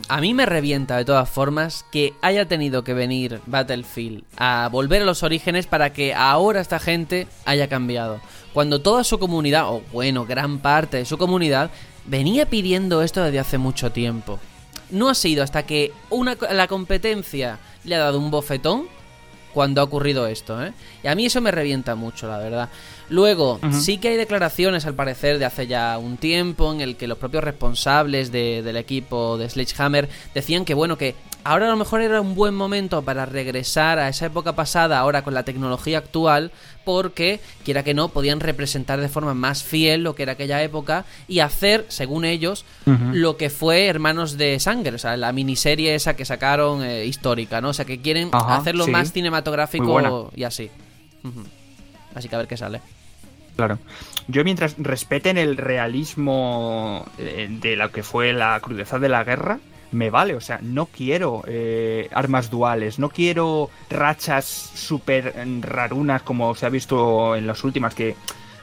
A mí me revienta de todas formas que haya tenido que venir Battlefield a volver a los orígenes para que ahora esta gente haya cambiado. Cuando toda su comunidad, o bueno, gran parte de su comunidad, venía pidiendo esto desde hace mucho tiempo. No ha sido hasta que una, la competencia le ha dado un bofetón cuando ha ocurrido esto, ¿eh? Y a mí eso me revienta mucho, la verdad. Luego, sí que hay declaraciones, al parecer, de hace ya un tiempo, en el que los propios responsables de- del equipo de Sledgehammer decían que, bueno, que ahora a lo mejor era un buen momento para regresar a esa época pasada, ahora con la tecnología actual, porque, quiera que no, podían representar de forma más fiel lo que era aquella época y hacer, según ellos, lo que fue Hermanos de Sangre, o sea, la miniserie esa que sacaron eh, histórica, ¿no? O sea, que quieren Ajá, hacerlo sí. más cinematográfico y así. Así que a ver qué sale. Claro. Yo mientras respeten el realismo eh, de lo que fue la crudeza de la guerra, me vale. O sea, no quiero eh, armas duales, no quiero rachas súper mm, rarunas como se ha visto en las últimas, que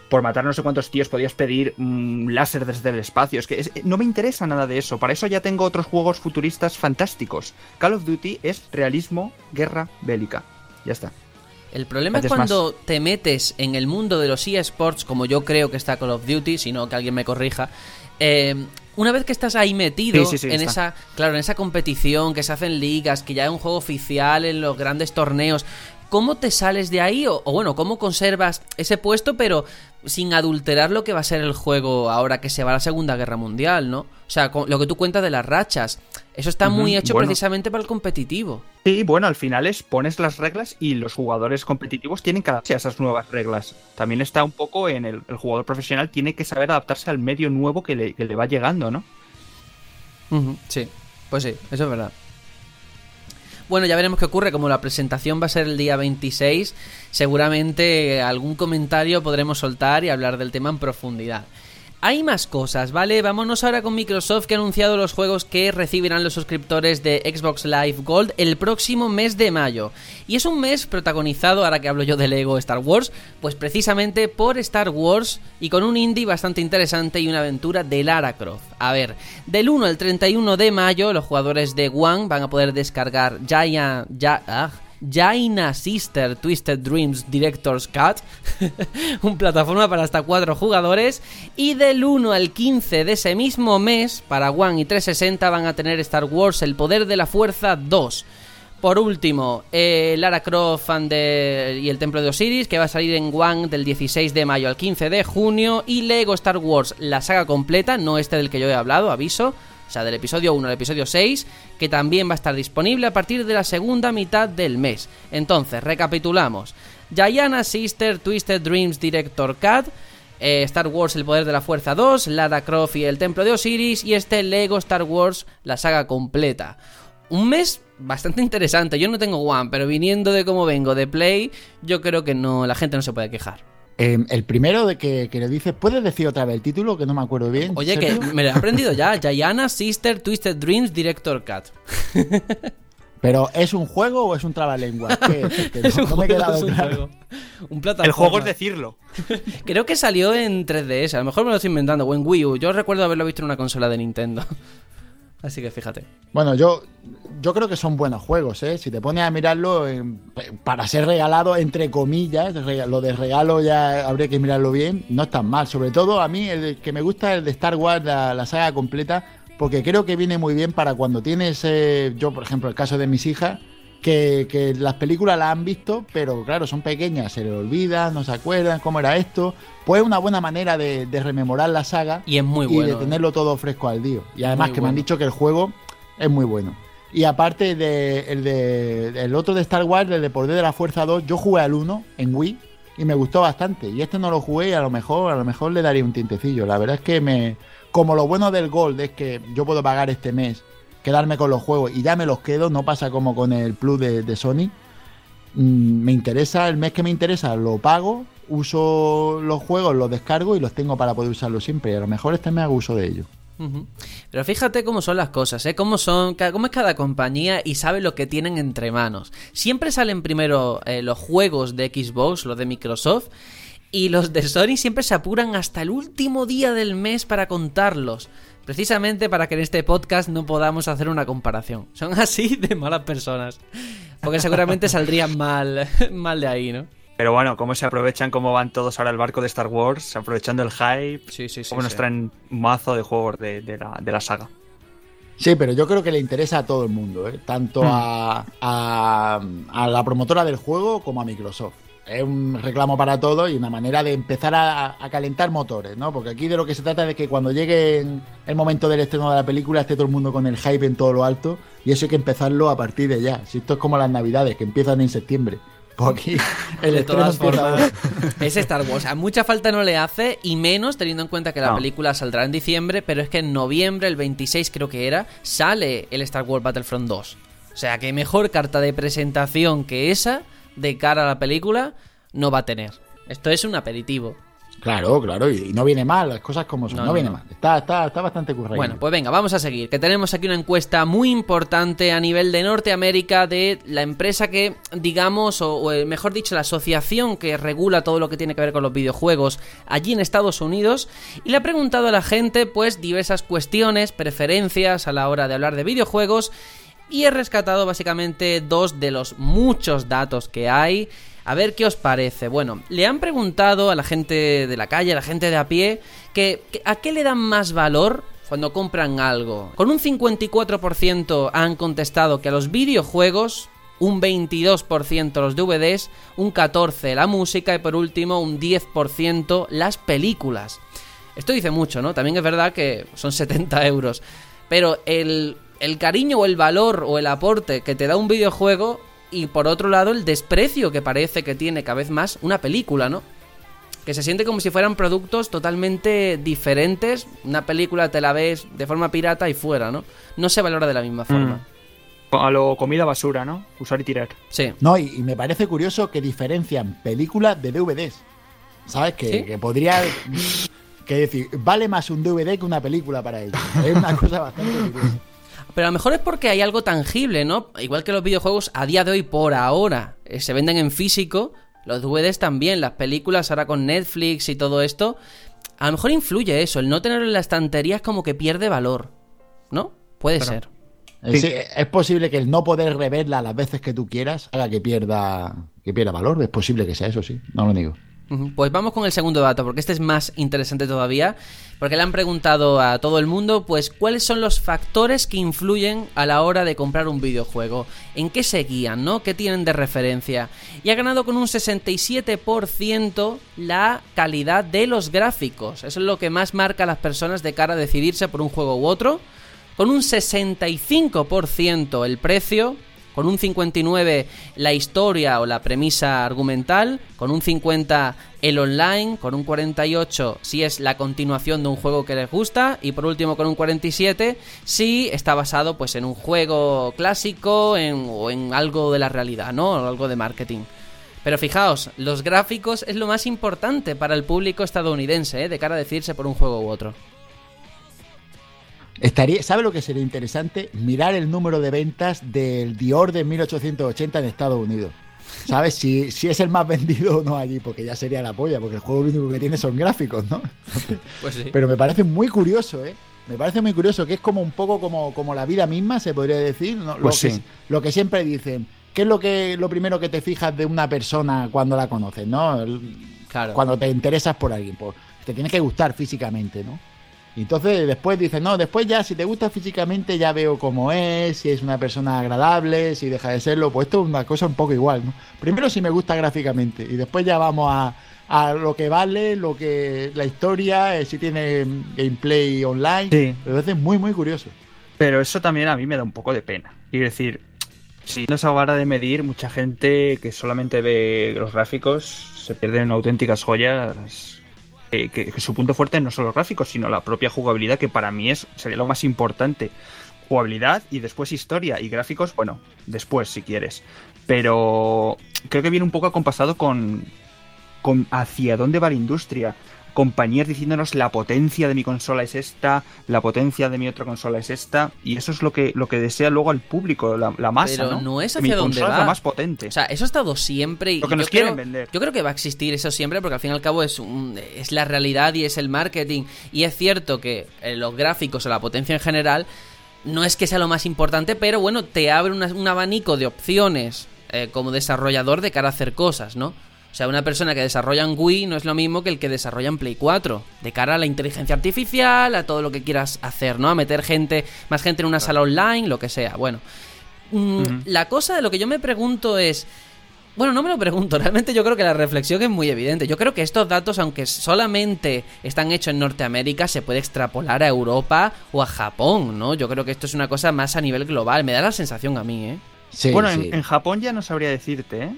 por matar no sé cuántos tíos podías pedir un láser desde el espacio. Es que no me interesa nada de eso. Para eso ya tengo otros juegos futuristas fantásticos. Call of Duty es realismo, guerra bélica. Ya está. El problema es más. cuando te metes en el mundo de los eSports, como yo creo que está Call of Duty, si no que alguien me corrija. eh, una vez que estás ahí metido Sí, sí, sí, en está. esa, claro, en esa competición que se hacen ligas, que ya es un juego oficial en los grandes torneos, ¿cómo te sales de ahí? O, o bueno, ¿cómo conservas ese puesto, pero sin adulterar lo que va a ser el juego ahora que se va a la Segunda Guerra Mundial, ¿no? O sea, con lo que tú cuentas de las rachas, eso está muy hecho bueno. precisamente para el competitivo. Sí, bueno, al final es pones las reglas y los jugadores competitivos tienen que adaptarse a esas nuevas reglas. También está un poco en el, el jugador profesional tiene que saber adaptarse al medio nuevo que le, que le va llegando, ¿no? Sí, pues sí, eso es verdad. Bueno, ya veremos qué ocurre. Como la presentación va a ser el día 26, seguramente algún comentario podremos soltar y hablar del tema en profundidad. Hay más cosas, ¿vale? Vámonos ahora con Microsoft que ha anunciado los juegos que recibirán los suscriptores de Xbox Live Gold el próximo mes de mayo. Y es un mes protagonizado, ahora que hablo yo de Lego Star Wars, pues precisamente por Star Wars y con un indie bastante interesante y una aventura de Lara Croft. A ver, del 1 al 31 de mayo los jugadores de One van a poder descargar Giant... Ya, ah, Jaina Sister Twisted Dreams Director's Cut, un plataforma para hasta 4 jugadores, y del 1 al 15 de ese mismo mes, para One y 360 van a tener Star Wars El Poder de la Fuerza 2. Por último, eh, Lara Croft y el Templo de Osiris, que va a salir en One del 16 de mayo al 15 de junio, y Lego Star Wars, la saga completa, no este del que yo he hablado, aviso, o sea, del episodio 1 al episodio 6, que también va a estar disponible a partir de la segunda mitad del mes. Entonces, recapitulamos. Giana Sister Twisted Dreams Director Cut, eh, Star Wars El Poder de la Fuerza 2, Lara Croft y el Templo de Osiris, y este Lego Star Wars, la saga completa. Un mes bastante interesante. Yo no tengo One, pero viniendo de cómo vengo de Play, yo creo que no, la gente no se puede quejar. Eh, el primero de que, que le dice, ¿puedes decir otra vez el título? Que no me acuerdo bien. Oye, que me lo he aprendido ya. Giana Sister Twisted Dreams Director Cut. ¿Pero es un juego o es un trabalengua? ¿Qué es? Que no, no me he quedado es un claro. juego. Un plataforma. El juego es decirlo. Creo que salió en 3DS, a lo mejor me lo estoy inventando, o en Wii U. Yo recuerdo haberlo visto en una consola de Nintendo. Así que fíjate. Bueno, yo, yo creo que son buenos juegos, ¿eh? Si te pones a mirarlo eh, para ser regalado, entre comillas, lo de regalo ya habría que mirarlo bien, no es tan mal. Sobre todo a mí el que me gusta es el de Star Wars, la, la saga completa, porque creo que viene muy bien para cuando tienes, eh, yo por ejemplo, el caso de mis hijas, que, que las películas las han visto, pero claro, son pequeñas, se les olvidan, no se acuerdan cómo era esto. Pues es una buena manera de, de rememorar la saga Y es muy y bueno. de ¿eh? tenerlo todo fresco al día. Y además Muy que me han dicho que el juego es muy bueno. Y aparte de, el, de, el otro de Star Wars, el de Poder de la Fuerza 2, yo jugué al 1 en Wii y me gustó bastante. Y este no lo jugué y a lo mejor, a lo mejor le daría un tintecillo. La verdad es que me. Como lo bueno del Gold es que yo puedo pagar este mes, quedarme con los juegos y ya me los quedo, no pasa como con el Plus de, Sony. Mm, me interesa, el mes que me interesa lo pago, uso los juegos, los descargo y los tengo para poder usarlos siempre. A lo mejor este mes hago uso de ellos. Pero fíjate cómo son las cosas, ¿eh? Cómo, son, cómo es cada compañía y sabe lo que tienen entre manos. Siempre salen primero eh, los juegos de Xbox, los de Microsoft, y los de Sony siempre se apuran hasta el último día del mes para contarlos. Precisamente para que en este podcast no podamos hacer una comparación. Son así de malas personas. Porque seguramente saldrían mal, mal de ahí, ¿no? Pero bueno, cómo se aprovechan, cómo van todos ahora al barco de Star Wars, aprovechando el hype, Sí, sí, sí. cómo nos sí. traen un mazo de juegos de, de la, de la saga. Sí, pero yo creo que le interesa a todo el mundo, ¿eh? tanto Hmm. a, a- a la promotora del juego como a Microsoft. Es un reclamo para todos y una manera de empezar a, a calentar motores, ¿no? Porque aquí de lo que se trata es de que cuando llegue el momento del estreno de la película esté todo el mundo con el hype en todo lo alto y eso hay que empezarlo a partir de ya. Si esto es como las navidades, que empiezan en septiembre. Pues aquí el de estreno todas formas, es Star Wars. A mucha falta no le hace, y menos teniendo en cuenta que la No. película saldrá en diciembre, pero es que en noviembre, el 26 creo que era, sale el Star Wars Battlefront 2. O sea que mejor carta de presentación que esa de cara a la película no va a tener. Esto es un aperitivo. Claro, claro, y, y no viene mal, las cosas como son, No, no, no, viene no. mal. Está, está, está bastante currado. Bueno, pues venga, vamos a seguir, que tenemos aquí una encuesta muy importante a nivel de Norteamérica de la empresa que, digamos, o, o, eh, mejor dicho, la asociación que regula todo lo que tiene que ver con los videojuegos allí en Estados Unidos, y le ha preguntado a la gente, pues, diversas cuestiones, preferencias a la hora de hablar de videojuegos, y he rescatado básicamente dos de los muchos datos que hay. A ver qué os parece. Bueno, le han preguntado a la gente de la calle, a la gente de a pie, que, a qué le dan más valor cuando compran algo. Con un 54% han contestado que a los videojuegos, un 22% los DVDs, un 14% la música y por último un 10% las películas. Esto dice mucho, ¿no? También es verdad que son 70 euros. Pero el, el cariño o el valor o el aporte que te da un videojuego y por otro lado el desprecio que parece que tiene cada vez más una película, ¿no? Que se siente como si fueran productos totalmente diferentes. Una película te la ves de forma pirata y fuera, ¿no? No se valora de la misma forma. A lo comida basura, ¿no? Usar y tirar. Sí. No, y, y me parece curioso que diferencian películas de DVDs. ¿Sabes? Que, ¿Sí? que podría. Que decir, vale más un DVD que una película para ellos. Es una cosa bastante curiosa. Pero a lo mejor es porque hay algo tangible, ¿no? Igual que los videojuegos a día de hoy, por ahora, eh, se venden en físico. Los DVDs también, las películas ahora con Netflix y todo esto. A lo mejor influye eso. El no tenerlo en la estantería es como que pierde valor. ¿No? Puede ser. Sí, es posible que el no poder reverla las veces que tú quieras haga que pierda, que pierda valor. Es posible que sea eso, sí. No lo niego. Pues vamos con el segundo dato, porque este es más interesante todavía, porque le han preguntado a todo el mundo, pues, cuáles son los factores que influyen a la hora de comprar un videojuego, en qué se guían, ¿no? ¿Qué tienen de referencia? Y ha ganado con un 67% la calidad de los gráficos. Eso es lo que más marca a las personas de cara a decidirse por un juego u otro. Con un 65% el precio, con un 59 la historia o la premisa argumental, con un 50 el online, con un 48 si es la continuación de un juego que les gusta y por último con un 47 si está basado pues en un juego clásico o en algo de la realidad, ¿no? O algo de marketing. Pero fijaos, los gráficos es lo más importante para el público estadounidense, ¿eh? de cara a decidirse por un juego u otro. Estaría, ¿Sabe lo que sería interesante? Mirar el número de ventas del Dior de 1880 en Estados Unidos. ¿Sabes? Si, si es el más vendido o no allí, porque ya sería la polla, porque el juego lo único que tiene son gráficos, ¿no? Pues sí. Pero me parece muy curioso, ¿eh? Me parece muy curioso, que es como un poco como, como la vida misma, se podría decir. ¿no? Pues lo, que, sí. lo que siempre dicen. ¿Qué es lo que lo primero que te fijas de una persona cuando la conoces, no? El- Claro. Cuando te interesas por alguien, pues te tiene que gustar físicamente, ¿no? Y entonces después dices, no, después ya si te gusta físicamente ya veo cómo es, si es una persona agradable, si deja de serlo, pues esto es una cosa un poco igual, ¿no? Primero si me gusta gráficamente y después ya vamos a, a lo que vale, lo que la historia, eh, si tiene gameplay online. Sí. Me parece muy, muy curioso. Pero eso también a mí me da un poco de pena. Quiero decir, si no esa vara de medir, mucha gente que solamente ve los gráficos se pierden en auténticas joyas. Eh, que, su punto fuerte no son los gráficos, sino la propia jugabilidad, que para mí es sería lo más importante. Jugabilidad y después historia y gráficos, bueno, después si quieres. Pero creo que viene un poco acompasado con, con hacia dónde va la industria. Compañías diciéndonos la potencia de mi consola es esta, la potencia de mi otra consola es esta, y eso es lo que, lo que desea luego al público, la, la masa. Pero ¿no? no es hacia mi dónde consola es va. la más potente. O sea, eso ha estado siempre y Lo que nos yo quieren creo- vender. Yo creo que va a existir eso siempre porque al fin y al cabo es, un- es la realidad y es el marketing. Y es cierto que eh, los gráficos o la potencia en general no es que sea lo más importante, pero bueno, te abre una- un abanico de opciones eh, como desarrollador de cara a hacer cosas, ¿no? O sea, una persona que desarrolla en Wii no es lo mismo que el que desarrolla en Play 4. De cara a la inteligencia artificial, a todo lo que quieras hacer, ¿no? A meter gente, más gente en una sala online, lo que sea. Bueno, Mm, la cosa de lo que yo me pregunto es. Bueno, no me lo pregunto, realmente yo creo que la reflexión es muy evidente. Yo creo que estos datos, aunque solamente están hechos en Norteamérica, se puede extrapolar a Europa o a Japón, ¿no? Yo creo que esto es una cosa más a nivel global. Me da la sensación a mí, ¿eh? Sí, bueno, sí. En, en Japón ya no sabría decirte, ¿eh?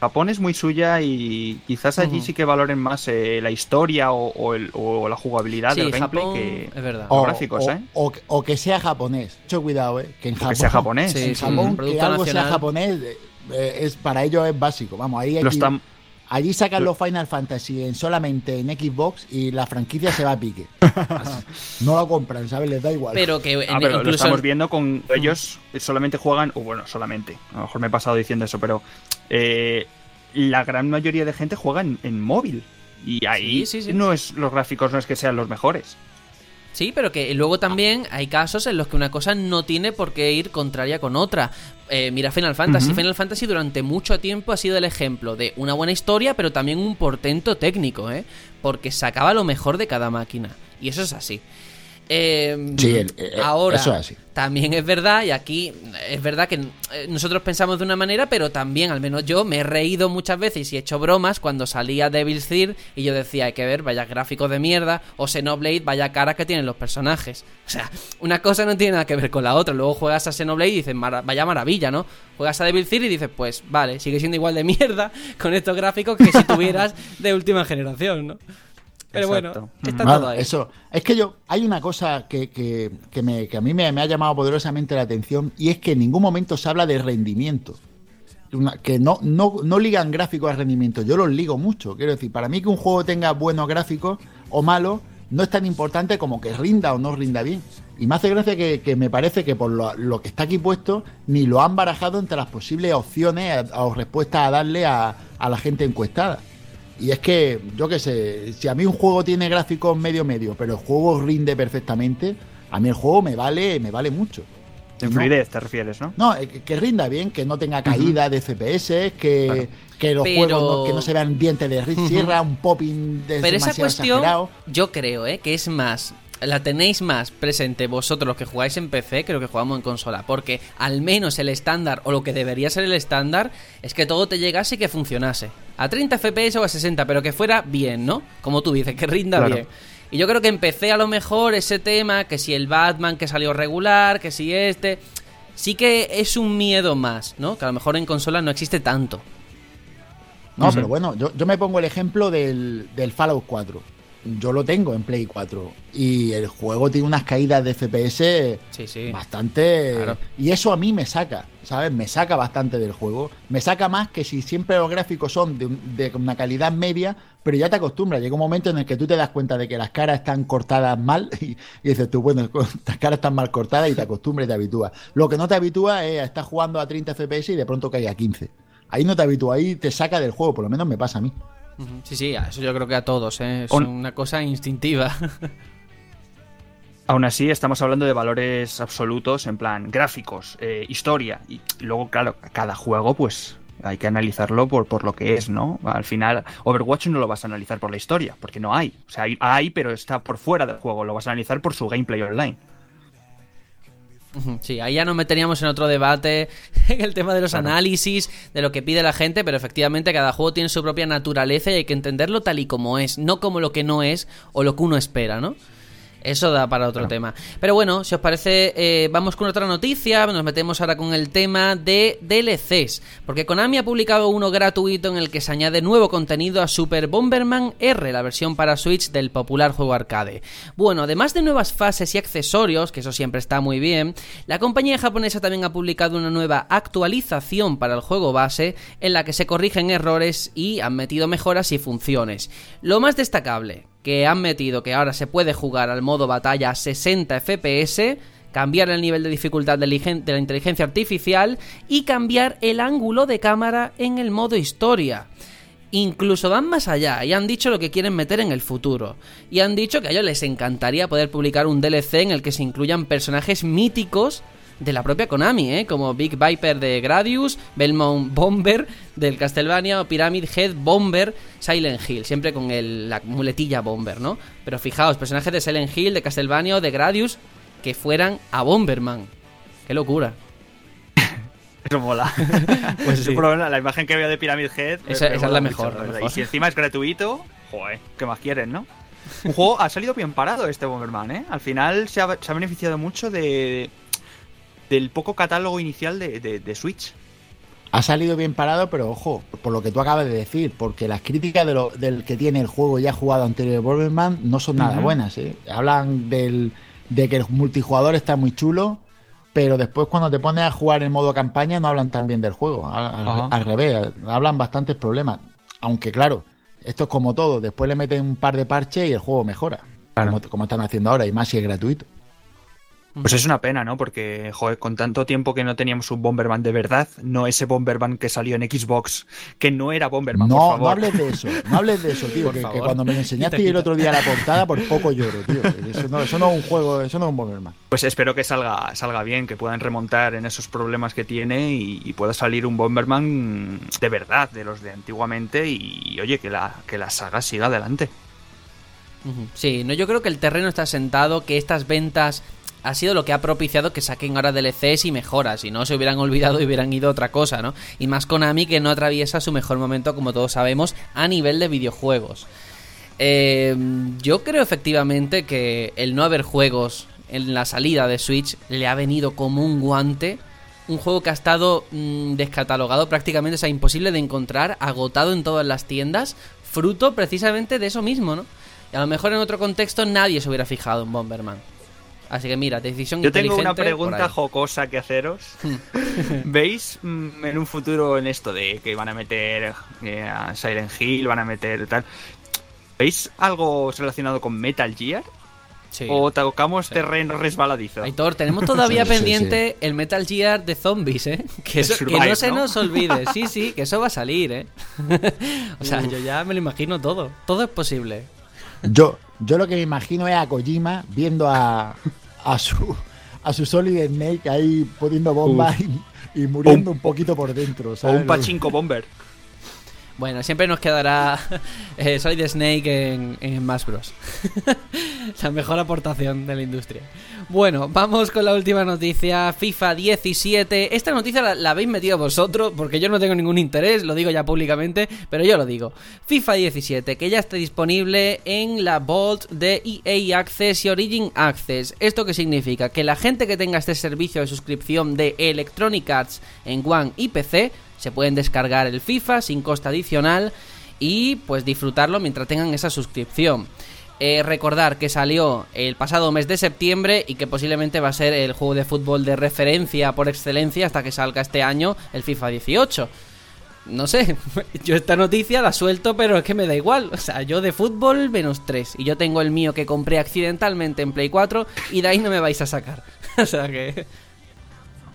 Japón es muy suya y quizás allí sí que valoren más eh, la historia o, o el- o la jugabilidad Sí, del gameplay Japón, que es verdad. los gráficos, o, ¿eh? o- o que sea japonés. Mucho cuidado, ¿eh? Que en O Japón, que sea japonés. Sí, en sí, Japón, un que algo sea japonés, eh, es, para ellos es básico. Vamos, ahí, están, allí sacan los Final Fantasy en, solamente en Xbox y la franquicia se va a pique. no lo compran, ¿sabes? Les da igual. Pero que en- Ah, pero lo incluso estamos viendo con ellos solamente juegan, o bueno, solamente, a lo mejor me he pasado diciendo eso, pero eh, la gran mayoría de gente juega en, en móvil y ahí Sí, sí, sí. no es los gráficos no es que sean los mejores. Sí, pero que luego también hay casos en los que una cosa no tiene por qué ir contraria con otra. Eh, mira Final Fantasy. Final Fantasy durante mucho tiempo ha sido el ejemplo de una buena historia, pero también un portento técnico, ¿eh? Porque sacaba lo mejor de cada máquina. Y eso es así. Eh, Sí, el- eh, ahora, eso es así. también es verdad, y aquí es verdad que eh, nosotros pensamos de una manera, pero también, al menos yo, me he reído muchas veces y he hecho bromas cuando salía Devil's Third y yo decía, hay que ver, vaya gráficos de mierda, o Xenoblade, vaya cara que tienen los personajes. O sea, una cosa no tiene nada que ver con la otra. Luego juegas a Xenoblade y dices, "Mara- vaya maravilla, ¿no? Juegas a Devil's Third y dices, pues vale, sigue siendo igual de mierda con estos gráficos que si tuvieras de última generación, ¿no? Pero Exacto. bueno, está Vale, todo ahí. Eso. Es que yo, hay una cosa que, que- que me- que a mí me, me ha llamado poderosamente la atención y es que en ningún momento se habla de rendimiento. Una- que no, no, no ligan gráficos al rendimiento. Yo los ligo mucho. Quiero decir, para mí que un juego tenga buenos gráficos o malos no es tan importante como que rinda o no rinda bien. Y me hace gracia que, que me parece que por lo, lo que está aquí puesto ni lo han barajado entre las posibles opciones a- o respuestas a darle a, a la gente encuestada. Y es que, yo qué sé, si a mí un juego tiene gráficos medio medio, pero el juego rinde perfectamente, a mí el juego me vale, me vale mucho. En No. fluidez te refieres, ¿no? No, eh, que, que rinda bien, que no tenga caída de FPS, que, Claro. que los Pero- juegos no, que no se vean dientes de sierra, un popping de Pero esa cuestión, exagerado. yo creo, ¿eh? que es más. La tenéis más presente vosotros los que jugáis en PC que los que jugamos en consola. Porque al menos el estándar, o lo que debería ser el estándar, es que todo te llegase y que funcionase. A 30 FPS o a 60, pero que fuera bien, ¿no? Como tú dices, que rinda Claro. bien. Y yo creo que empecé a lo mejor ese tema, que si el Batman que salió regular, que si este. Sí que es un miedo más, ¿no? Que a lo mejor en consola no existe tanto. No, pero bueno, yo, yo me pongo el ejemplo del, del Fallout 4. Yo lo tengo en Play 4 y el juego tiene unas caídas de FPS Sí, sí. bastante... Claro. Y eso a mí me saca, ¿sabes? Me saca bastante del juego. Me saca más que si siempre los gráficos son de, de una calidad media, pero ya te acostumbras. Llega un momento en el que tú te das cuenta de que las caras están cortadas mal y, y dices tú, bueno, las caras están mal cortadas y te acostumbras y te habitúas. Lo que no te habitúa es a estar jugando a 30 FPS y de pronto cae a 15. Ahí no te habitúa, ahí te saca del juego, por lo menos me pasa a mí. Sí, sí, a eso yo creo que a todos, ¿eh? Es On- una cosa instintiva. Aún así, estamos hablando de valores absolutos, en plan gráficos, eh, historia. Y luego, claro, cada juego, pues hay que analizarlo por, por lo que es, ¿no? Al final, Overwatch no lo vas a analizar por la historia, porque no hay. O sea, hay, hay, pero está por fuera del juego. Lo vas a analizar por su gameplay online. Sí, ahí ya nos meteríamos en otro debate, en el tema de los análisis, de lo que pide la gente, pero efectivamente cada juego tiene su propia naturaleza y hay que entenderlo tal y como es, no como lo que no es o lo que uno espera, ¿no? Eso da para otro tema. Pero bueno, si os parece, eh, vamos con otra noticia. Nos metemos ahora con el tema de DLCs. Porque Konami ha publicado uno gratuito en el que se añade nuevo contenido a Super Bomberman R, la versión para Switch del popular juego arcade. Bueno, además de nuevas fases y accesorios, que eso siempre está muy bien, la compañía japonesa también ha publicado una nueva actualización para el juego base en la que se corrigen errores y han metido mejoras y funciones. Lo más destacable, que han metido que ahora se puede jugar al modo batalla a 60 FPS, cambiar el nivel de dificultad de, la inteligencia artificial y cambiar el ángulo de cámara en el modo historia. Incluso van más allá y han dicho lo que quieren meter en el futuro. Y han dicho que a ellos les encantaría poder publicar un DLC en el que se incluyan personajes míticos de la propia Konami, ¿eh? como Big Viper de Gradius, Belmont Bomber del Castlevania o Pyramid Head Bomber Silent Hill, siempre con el- la muletilla Bomber, ¿no? Pero fijaos, personajes de Silent Hill, de Castlevania o de Gradius que fueran a Bomberman. ¡Qué locura! Eso mola. Pues sí. Menos la imagen que veo de Pyramid Head. me- Esa- me es la mucho, mejor, la verdad. mejor. Y si encima es gratuito, joder, ¿qué más quieren, no? Un juego ha salido bien parado este Bomberman, ¿eh? Al final se ha, se ha beneficiado mucho de del poco catálogo inicial de, de- de Switch. Ha salido bien parado, pero ojo, por lo que tú acabas de decir, porque las críticas de lo, del que tiene el juego ya jugado anterior Bomberman no son nada buenas. ¿eh? Hablan del, de que el multijugador está muy chulo, pero después cuando te pones a jugar en modo campaña no hablan tan bien del juego. Al, al- Ajá. al revés, hablan bastantes problemas. Aunque claro, esto es como todo, después le meten un par de parches y el juego mejora. Claro. Como, como están haciendo ahora, y más si es gratuito. Pues es una pena, ¿no? Porque, joder, con tanto tiempo que no teníamos un Bomberman de verdad, no ese Bomberman que salió en Xbox, que no era Bomberman, por No, favor. no hables de eso, no hables de eso, tío. Por Que, que cuando me lo enseñaste Quita, el otro día la portada, por poco lloro, tío. Eso no, eso no es un juego, eso no es un Bomberman. Pues espero que salga, salga bien, que puedan remontar en esos problemas que tiene y, y pueda salir un Bomberman de verdad, de los de antiguamente, y oye, que la, que la saga siga adelante. Sí, no, yo creo que el terreno está sentado, que estas ventas ha sido lo que ha propiciado que saquen ahora DLCs y mejoras, si no se hubieran olvidado y hubieran ido a otra cosa, ¿no? Y más Konami que no atraviesa su mejor momento, como todos sabemos, a nivel de videojuegos. Eh, yo creo efectivamente que el no haber juegos en la salida de Switch le ha venido como un guante. Un juego que ha estado mm, descatalogado prácticamente, o sea, imposible de encontrar, agotado en todas las tiendas, fruto precisamente de eso mismo, ¿no? Y a lo mejor en otro contexto nadie se hubiera fijado en Bomberman. Así que mira, decisión Yo tengo una pregunta jocosa que haceros. ¿Veis mm, en un futuro en esto de que van a meter eh, a Silent Hill, van a meter tal? ¿Veis algo relacionado con Metal Gear? Sí. ¿O tocamos terreno resbaladizo? Aitor, tenemos todavía Sí, sí, pendiente el Metal Gear de zombies, ¿eh? Que, no se ¿no? nos olvide. Sí, sí, que eso va a salir, ¿eh? o sea, yo ya me lo imagino todo. Todo es posible. Yo, yo lo que me imagino es a Kojima viendo a, a su a su Solid Snake ahí poniendo bombas y, y muriendo un poquito por dentro. O un pachinko bomber. Bueno, siempre nos quedará eh, Solid Snake en, en Smash Bros. la mejor aportación de la industria. Bueno, vamos con la última noticia, FIFA 17. Esta noticia la, habéis metido vosotros porque yo no tengo ningún interés, lo digo ya públicamente, pero yo lo digo. FIFA 17, que ya está disponible en la Vault de EA Access y Origin Access. ¿Esto qué significa? Que la gente que tenga este servicio de suscripción de Electronic Arts en One y PC se pueden descargar el FIFA sin coste adicional y pues disfrutarlo mientras tengan esa suscripción. Eh, recordar que salió el pasado mes de septiembre y que posiblemente va a ser el juego de fútbol de referencia por excelencia hasta que salga este año el FIFA 18. No sé, yo esta noticia la suelto, pero es que me da igual. O sea, yo de fútbol menos 3. Y yo tengo el mío que compré accidentalmente en Play 4 y de ahí no me vais a sacar. o sea que...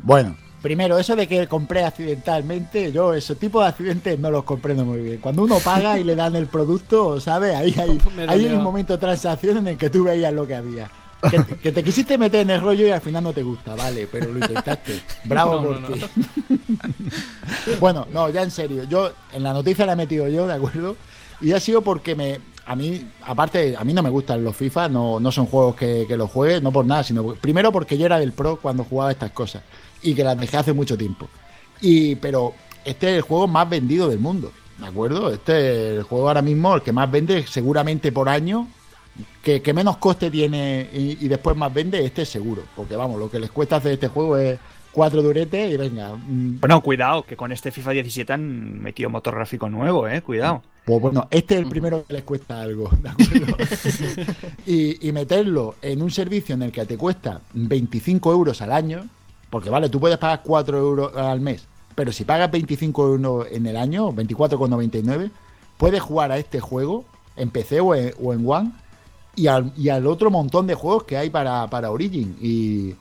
Bueno, primero, eso de que compré accidentalmente, yo ese tipo de accidentes no los comprendo muy bien. Cuando uno paga y le dan el producto, ¿sabes? Ahí hay, un momento de transacción en el que tú veías lo que había. Que, te- que te quisiste meter en el rollo y al final no te gusta, vale, pero lo intentaste. Bravo No, por no, ti. bueno, no, ya en serio. Yo en la noticia la he metido yo, ¿de acuerdo? Y ha sido porque me. A mí, aparte, a mí no me gustan los FIFA, no, no son juegos que, que los juegue, no por nada, sino primero porque yo era del pro cuando jugaba estas cosas y que las dejé hace mucho tiempo. Y, pero este es el juego más vendido del mundo, ¿de acuerdo? Este es el juego ahora mismo, el que más vende seguramente por año, que, que menos coste tiene y, y después más vende, este es seguro. Porque vamos, lo que les cuesta hacer este juego es cuatro duretes y venga. mm, Bueno, cuidado, que con este FIFA 17 han metido motor gráfico nuevo, eh, cuidado. Pues bueno, este es el primero que les cuesta algo, ¿de acuerdo? y, y meterlo en un servicio en el que te cuesta 25 euros al año, porque vale, tú puedes pagar 4 euros al mes, pero si pagas 25 euros en el año, 24,99, puedes jugar a este juego en PC o en, o en One y al, y al otro montón de juegos que hay para, para Origin. Y,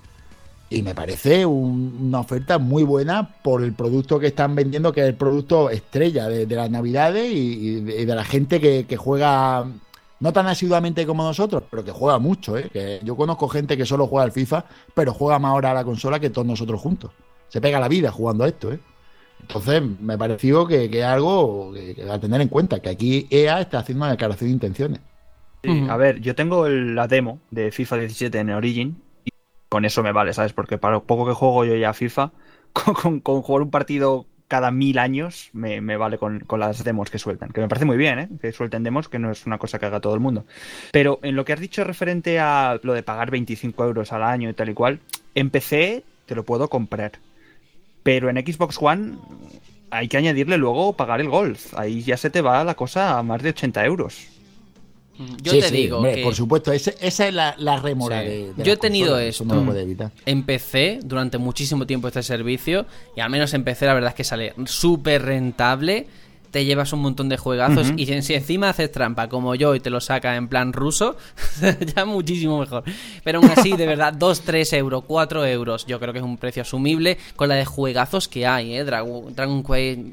y me parece un- una oferta muy buena por el producto que están vendiendo, que es el producto estrella de, las navidades y, de, la gente que juega, no tan asiduamente como nosotros, pero que juega mucho. ¿eh? Que yo conozco gente que solo juega al FIFA, pero juega más ahora a la consola que todos nosotros juntos. Se pega la vida jugando a esto. ¿eh? Entonces me pareció que, que algo a tener en cuenta, que aquí EA está haciendo una declaración de intenciones. Sí. A ver, yo tengo la demo de FIFA 17 en Origin y con eso me vale, ¿sabes? Porque para lo poco que juego yo ya FIFA, con- con jugar un partido cada mil años me, me vale con, con las demos que sueltan. Que me parece muy bien, ¿eh? Que suelten demos, que no es una cosa que haga todo el mundo. Pero en lo que has dicho referente a lo de pagar 25 euros al año y tal y cual, en PC te lo puedo comprar. Pero en Xbox One hay que añadirle luego pagar el golf. Ahí ya se te va la cosa a más de 80 euros. Yo Sí, te sí, digo hombre, que por supuesto, ese- esa es la, la rémora Sí. de, de Yo he tenido consolas, eso no esto. lo puede evitar. empecé durante muchísimo tiempo este servicio y al menos empecé, la verdad es que sale súper rentable. Te llevas un montón de juegazos y si, encima haces trampa como yo y te lo saca en plan ruso, ya muchísimo mejor. Pero aún así, de verdad, 2, 3 euros, 4 euros, yo creo que es un precio asumible con la de juegazos que hay, ¿eh? Dragon, Dragon,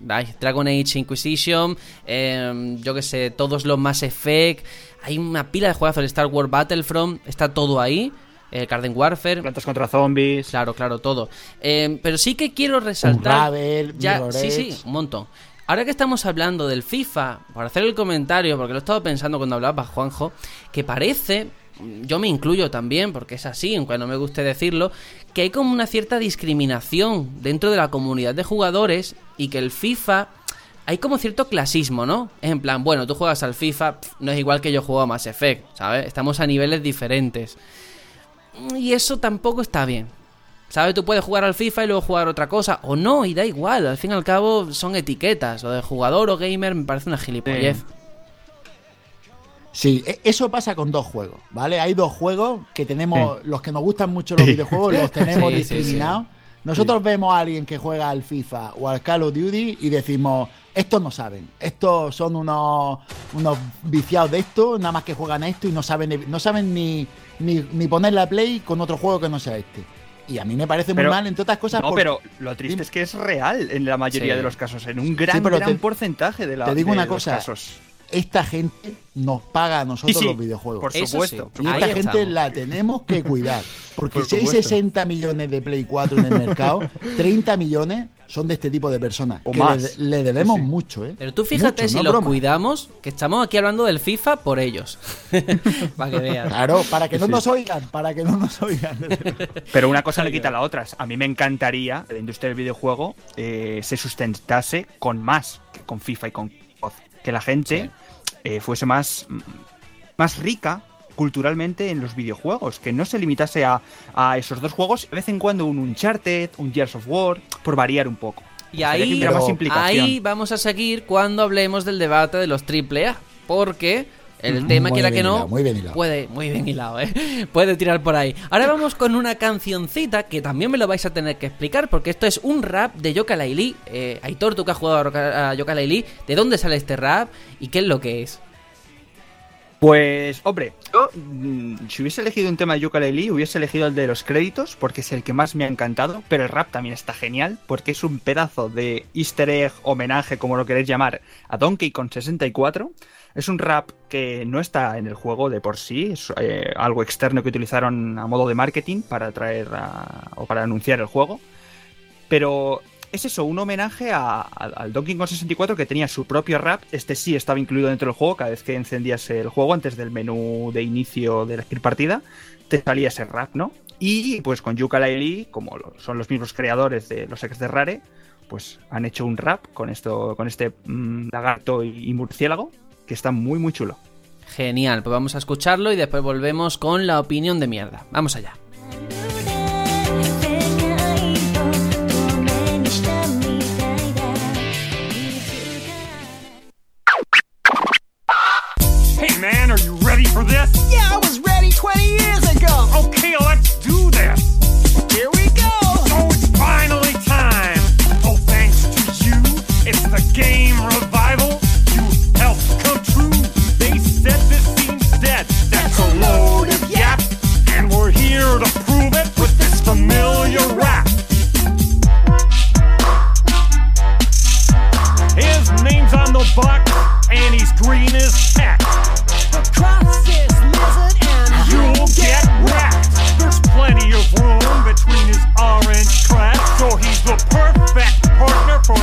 ay, Dragon Age Inquisition, eh, yo que sé, todos los Mass Effect, hay una pila de juegazos, el Star Wars Battlefront, está todo ahí. El Garden Warfare, Plantas contra zombies. Claro, claro, todo. Eh, pero sí que quiero resaltar. Unravel, ya, Mirror sí, sí, un montón. Ahora que estamos hablando del FIFA, por hacer el comentario, porque lo he estado pensando cuando hablaba Juanjo, que parece, yo me incluyo también, porque es así, aunque no me guste decirlo, que hay como una cierta discriminación dentro de la comunidad de jugadores y que el FIFA hay como cierto clasismo, ¿no? Es en plan, bueno, tú juegas al FIFA, no es igual que yo juego a Mass Effect, ¿sabes? Estamos a niveles diferentes. Y eso tampoco está bien. ¿Sabes? Tú puedes jugar al FIFA y luego jugar otra cosa. O no, y da igual. Al fin y al cabo son etiquetas. Lo de jugador o gamer me parece una gilipollez. Sí. E- eso pasa con dos juegos, ¿vale? Hay dos juegos que tenemos, los que nos gustan mucho los videojuegos, los tenemos Sí, sí, discriminados. Nosotros vemos a alguien que juega al FIFA o al Call of Duty y decimos, estos no saben, estos son unos, unos viciados de esto, nada más que juegan a esto y no saben, no saben ni, ni, ni poner la play con otro juego que no sea este. Y a mí me parece Pero- muy mal, entre otras cosas, No, pero lo triste es que es real en la mayoría Sí. de los casos, en un gran, gran te- porcentaje de, la, te digo de una los cosa, casos. Esta gente nos paga a nosotros Sí, sí, los videojuegos. Por supuesto. sí. Y Ahí esta gente estamos. la tenemos que cuidar. Porque Por si hay supuesto. 60 millones de Play 4 en el mercado, 30 millones son de este tipo de personas. O que más. Le, le debemos Sí, sí. mucho, ¿eh? Pero tú fíjate Mucho, si no los broma. cuidamos, que estamos aquí hablando del FIFA por ellos. Para que veas. Claro, para que no Sí. nos oigan, para que no nos oigan. Pero una cosa no quita la otra. A mí me encantaría que la industria del videojuego eh, se sustentase con más que con FIFA y con. Que la gente eh, fuese más, más rica culturalmente en los videojuegos. Que no se limitase a, a esos dos juegos. De vez en cuando un Uncharted, un Gears of War, por variar un poco. Y ahí, más ahí vamos a seguir cuando hablemos del debate de los AAA. Porque el tema, Muy quiera que no, hilado, muy bien hilado. puede, muy bien hilado, ¿eh? puede tirar por ahí. Ahora vamos con una cancioncita que también me lo vais a tener que explicar, porque esto es un rap de Yoka Laili. Eh, Aitor, tú que has jugado a Yoka Laili, ¿de dónde sale este rap y qué es lo que es? Pues, hombre, yo mm, si hubiese elegido un tema de Yooka-Laylee, hubiese elegido el de los créditos, porque es el que más me ha encantado, pero el rap también está genial, porque es un pedazo de easter egg, homenaje, como lo queréis llamar, a Donkey Kong 64. Es un rap que no está en el juego de por sí, es eh, algo externo que utilizaron a modo de marketing para traer a- o para anunciar el juego. Pero es eso, un homenaje al Donkey Kong 64 que tenía su propio rap. Este sí estaba incluido dentro del juego. Cada vez que encendías el juego, antes del menú de inicio de elegir partida, te salía ese rap, ¿no? Y pues con Yooka-Laylee, como lo- son los mismos creadores de los ex de Rare, pues han hecho un rap con esto, con este mm, lagarto y murciélago que está muy muy chulo. Genial, pues vamos a escucharlo y después volvemos con la opinión de mierda. Vamos allá. Name's on the box, and he's green as heck. Across this lizard and You'll get wrecked. There's plenty of room between his orange crest, so he's the perfect partner for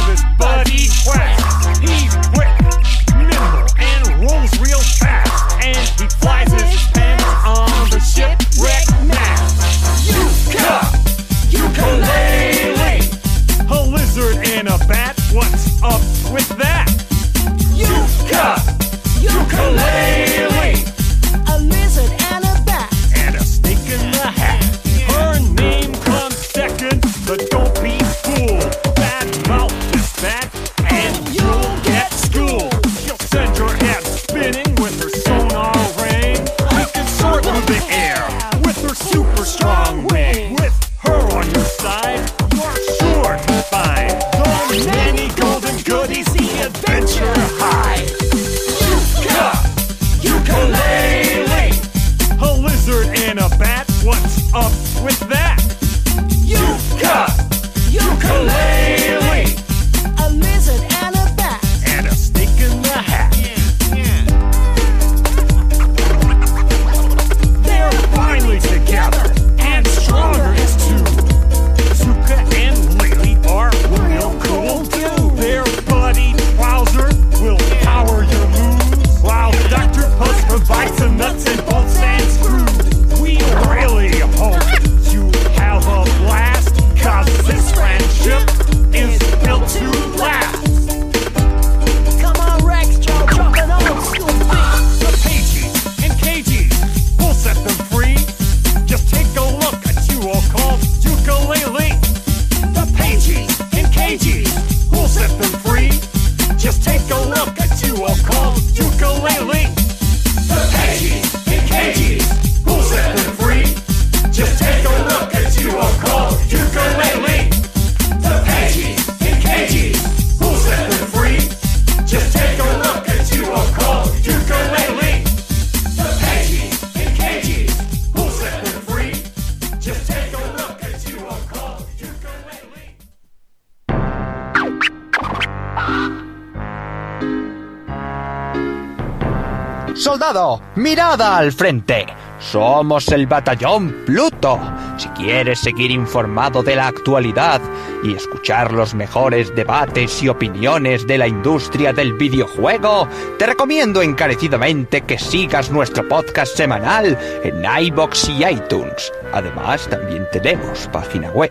mirada al frente. Somos el batallón Pluto. Si quieres seguir informado de la actualidad y escuchar los mejores debates y opiniones de la industria del videojuego, te recomiendo encarecidamente que sigas nuestro podcast semanal en iBox y iTunes. Además, también tenemos página web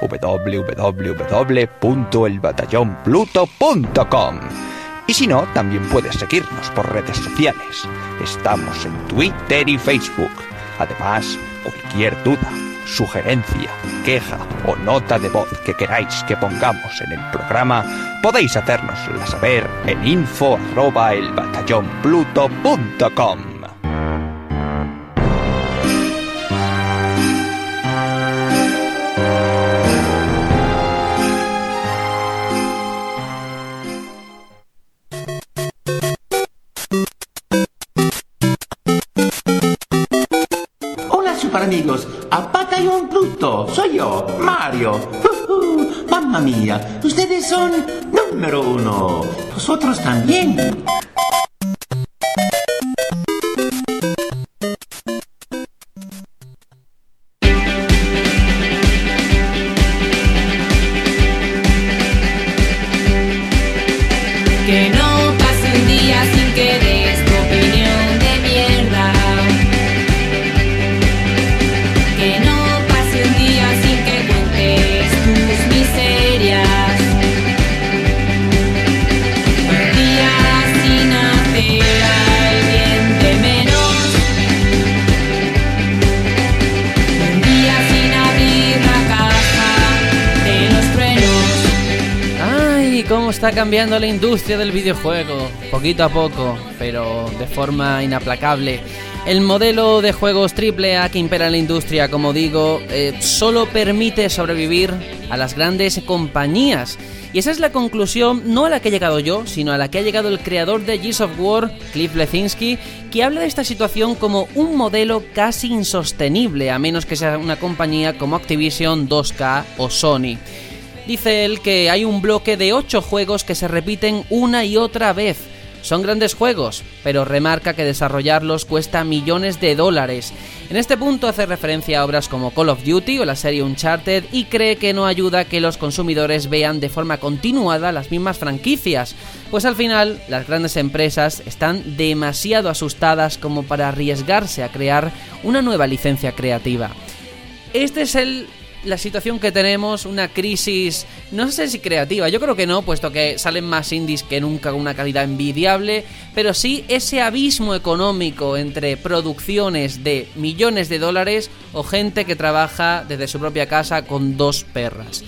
www.elbatallonpluto.com. Y si no, también puedes seguirnos por redes sociales. Estamos en Twitter y Facebook. Además, cualquier duda, sugerencia, queja o nota de voz que queráis que pongamos en el programa, podéis hacérnosla saber en amigos a Batallón Pluto. Soy yo, Mario. Ujú, Mamma mía, ustedes son número uno. Vosotros también. Cambiando la industria del videojuego? Poquito a poco, pero de forma inaplacable. El modelo de juegos AAA que impera en la industria, como digo, eh, solo permite sobrevivir a las grandes compañías. Y esa es la conclusión, no a la que he llegado yo, sino a la que ha llegado el creador de Gears of War, Cliff Lezinski, que habla de esta situación como un modelo casi insostenible, a menos que sea una compañía como Activision, 2K o Sony. Dice él que hay un bloque de 8 juegos que se repiten una y otra vez. Son grandes juegos, pero remarca que desarrollarlos cuesta millones de dólares. En este punto hace referencia a obras como Call of Duty o la serie Uncharted y cree que no ayuda que los consumidores vean de forma continuada las mismas franquicias, pues al final las grandes empresas están demasiado asustadas como para arriesgarse a crear una nueva licencia creativa. Este es el la situación que tenemos, una crisis, no sé si creativa, yo creo que no, puesto que salen más indies que nunca con una calidad envidiable, pero sí ese abismo económico entre producciones de millones de dólares o gente que trabaja desde su propia casa con dos perras.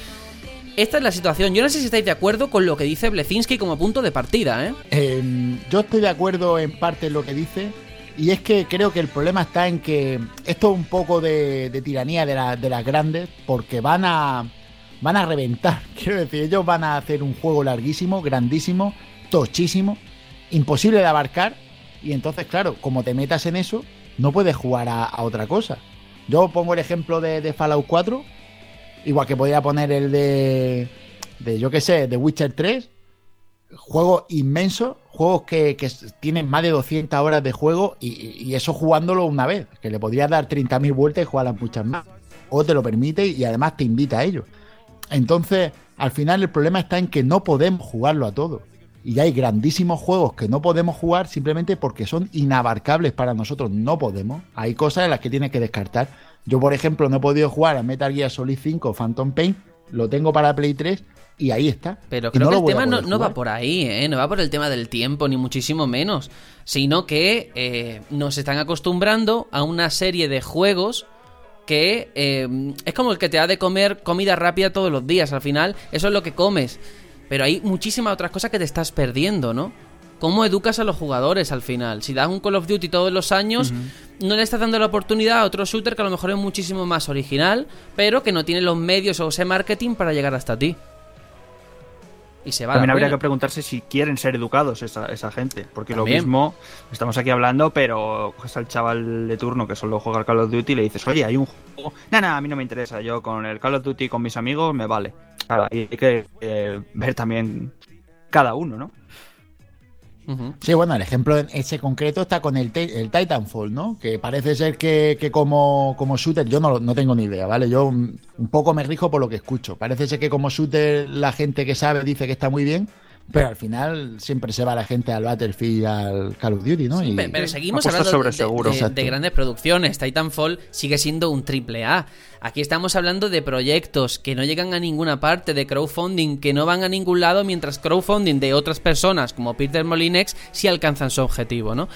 Esta es la situación. Yo no sé si estáis de acuerdo con lo que dice Blezinski como punto de partida, ¿eh? Eh, yo estoy de acuerdo en parte en lo que dice. Y es que creo que el problema está en que esto es un poco de, tiranía de, la- las grandes, porque van a van a reventar. Quiero decir, ellos van a hacer un juego larguísimo, grandísimo, tochísimo, imposible de abarcar. Y entonces, claro, como te metas en eso, no puedes jugar a, otra cosa. Yo pongo el ejemplo de, de Fallout 4, igual que podría poner el de, de yo qué sé, de Witcher 3, juegos inmensos, juegos que, tienen más de 200 horas de juego y, y eso jugándolo una vez, que le podrías dar 30.000 vueltas y jugarlas muchas más. O te lo permite y además te invita a ello. Entonces, al final el problema está en que no podemos jugarlo a todo. Y hay grandísimos juegos que no podemos jugar simplemente porque son inabarcables para nosotros. No podemos. Hay cosas en las que tienes que descartar. Yo, por ejemplo, no he podido jugar a Metal Gear Solid 5 Phantom Pain. Lo tengo para Play 3 y ahí está. Pero creo no que el tema no, no va por ahí, ¿eh? No va por el tema del tiempo, ni muchísimo menos. Sino que eh, nos están acostumbrando a una serie de juegos que eh, es como el que te da de comer comida rápida todos los días. Al final, eso es lo que comes. Pero hay muchísimas otras cosas que te estás perdiendo, ¿no? ¿Cómo educas a los jugadores al final? Si das un Call of Duty todos los años, no le estás dando la oportunidad a otro shooter que a lo mejor es muchísimo más original, pero que no tiene los medios o ese marketing para llegar hasta ti. Y se va. a la También habría que preguntarse si quieren ser educados esa, esa gente. Porque lo mismo, estamos aquí hablando, pero coges al chaval de turno que solo juega al Call of Duty y le dices, oye, hay un juego. Nah, nah, a mí no me interesa. Yo con el Call of Duty con mis amigos me vale. Claro, hay que eh, ver también cada uno, ¿no? Sí, bueno, el ejemplo en ese concreto está con el, el Titanfall, ¿no? Que parece ser que, que como, como shooter, yo no, no tengo ni idea, ¿vale? Yo un poco me rijo por lo que escucho. Parece ser que como shooter la gente que sabe dice que está muy bien, pero al final siempre se va la gente al Battlefield y al Call of Duty, ¿no? Y- Pero seguimos hablando sobre de, seguro. de- grandes producciones. Titanfall sigue siendo un triple A. Aquí estamos hablando de proyectos que no llegan a ninguna parte, de crowdfunding que no van a ningún lado, mientras crowdfunding de otras personas como Peter Molinex sí alcanzan su objetivo, ¿no?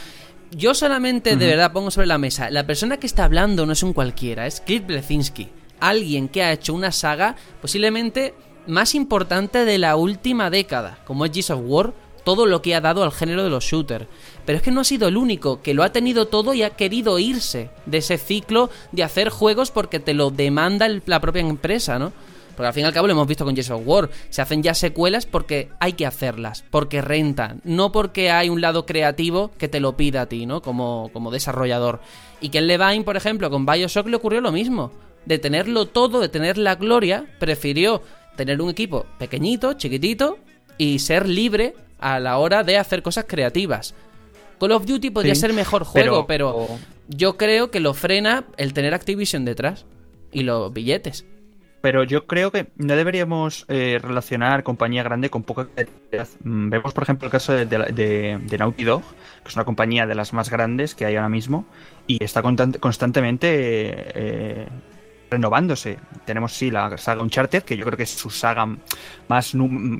Yo solamente de verdad pongo sobre la mesa, la persona que está hablando no es un cualquiera, es Cliff Blesinski, alguien que ha hecho una saga posiblemente más importante de la última década, como es Gears of War, todo lo que ha dado al género de los shooters. Pero es que no ha sido el único, que lo ha tenido todo y ha querido irse de ese ciclo de hacer juegos porque te lo demanda la propia empresa, ¿no? Porque al fin y al cabo lo hemos visto con Gears of War. Se hacen ya secuelas porque hay que hacerlas, porque rentan, no porque hay un lado creativo que te lo pida a ti, ¿no? Como, como desarrollador. Y que en Levine, por ejemplo, con Bioshock le ocurrió lo mismo. De tenerlo todo, de tener la gloria, prefirió tener un equipo pequeñito, chiquitito, y ser libre a la hora de hacer cosas creativas. Call of Duty podría Sí, ser mejor juego, pero- pero yo creo que lo frena el tener Activision detrás y los billetes. Pero yo creo que no deberíamos eh, relacionar compañía grande con poca creatividad. Mm, Vemos, por ejemplo, el caso de, de- de- de Naughty Dog, que es una compañía de las más grandes que hay ahora mismo y está constant- constantemente eh, renovándose. Tenemos, sí, la saga Uncharted, que yo creo que es su saga más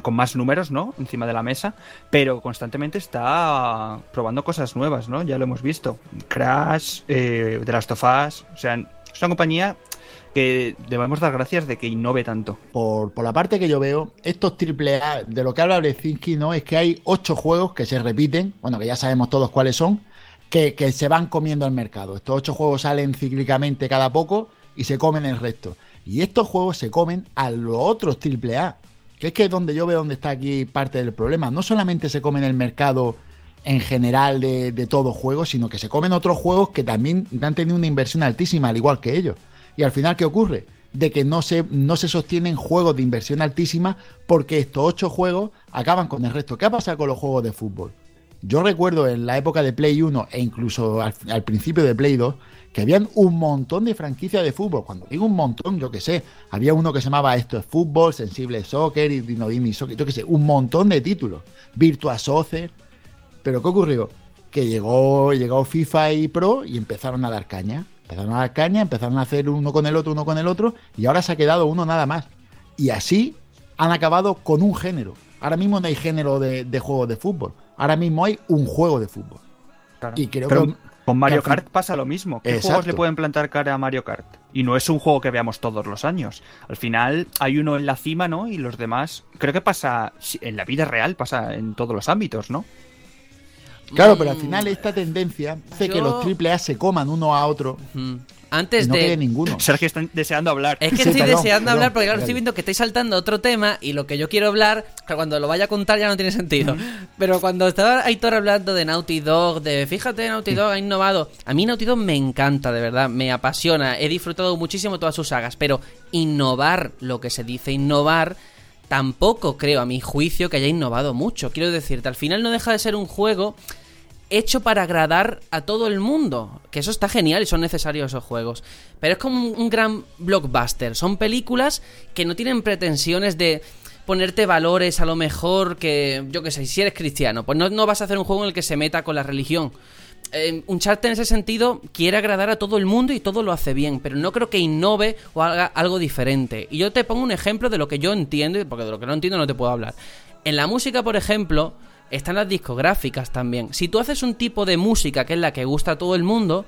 con más números, ¿no? Encima de la mesa, pero constantemente está probando cosas nuevas, ¿no? Ya lo hemos visto. Crash, eh, The Last of Us, o sea, es una compañía que debemos dar gracias de que innove tanto. Por, por la parte que yo veo, estos triple A, de lo que habla Brezinski, ¿no? Es que hay ocho juegos que se repiten, bueno, que ya sabemos todos cuáles son, que, que se van comiendo al mercado. Estos ocho juegos salen cíclicamente cada poco y se comen el resto. Y estos juegos se comen a los otros triple A. Que es que es donde yo veo donde está aquí parte del problema. No solamente se comen el mercado en general de, de todo juego, sino que se comen otros juegos que también han tenido una inversión altísima, al igual que ellos. Y al final, ¿qué ocurre? De que no se, no se sostienen juegos de inversión altísima porque estos ocho juegos acaban con el resto. ¿Qué ha pasado con los juegos de fútbol? Yo recuerdo en la época de Play 1 e incluso al, al principio de Play 2 que habían un montón de franquicias de fútbol. Cuando digo un montón, yo que sé, había uno que se llamaba Esto es Fútbol, Sensible Soccer, y Dino Dini Soccer, yo que sé, un montón de títulos. Virtua Soccer. Pero ¿qué ocurrió? Que llegó, llegó FIFA y Pro y empezaron a dar caña. Empezaron a dar caña, empezaron a hacer uno con el otro, uno con el otro, y ahora se ha quedado uno nada más. Y así han acabado con un género. Ahora mismo no hay género de, de juegos de fútbol. Ahora mismo hay un juego de fútbol. Y creo Pero que con Mario fin- Kart pasa lo mismo. ¿Qué Exacto. juegos le pueden plantar cara a Mario Kart? Y no es un juego que veamos todos los años. Al final hay uno en la cima, ¿no? Y los demás. Creo que pasa en la vida real, pasa en todos los ámbitos, ¿no? Claro, pero al final esta tendencia hace que los triple A se coman uno a otro Mm. Antes y no de... quede ninguno. Sergio está deseando hablar. Es que Sí, estoy perdón, deseando perdón, hablar porque claro, estoy viendo que estáis saltando a otro tema y lo que yo quiero hablar, claro, cuando lo vaya a contar ya no tiene sentido. Pero cuando estaba Aitor hablando de Naughty Dog, de fíjate, Naughty Dog ha innovado. A mí Naughty Dog me encanta, de verdad, me apasiona. He disfrutado muchísimo todas sus sagas, pero innovar lo que se dice innovar tampoco creo, a mi juicio, que haya innovado mucho. Quiero decirte, al final no deja de ser un juego hecho para agradar a todo el mundo. Que eso está genial y son necesarios esos juegos. Pero es como un, un gran blockbuster. Son películas que no tienen pretensiones de ponerte valores a lo mejor que, yo que sé, si eres cristiano, pues no, no vas a hacer un juego en el que se meta con la religión. Eh, Uncharted en ese sentido quiere agradar a todo el mundo y todo lo hace bien, pero no creo que innove o haga algo diferente. Y yo te pongo un ejemplo de lo que yo entiendo, porque de lo que no entiendo no te puedo hablar. En la música, por ejemplo, están las discográficas también. Si tú haces un tipo de música que es la que gusta a todo el mundo,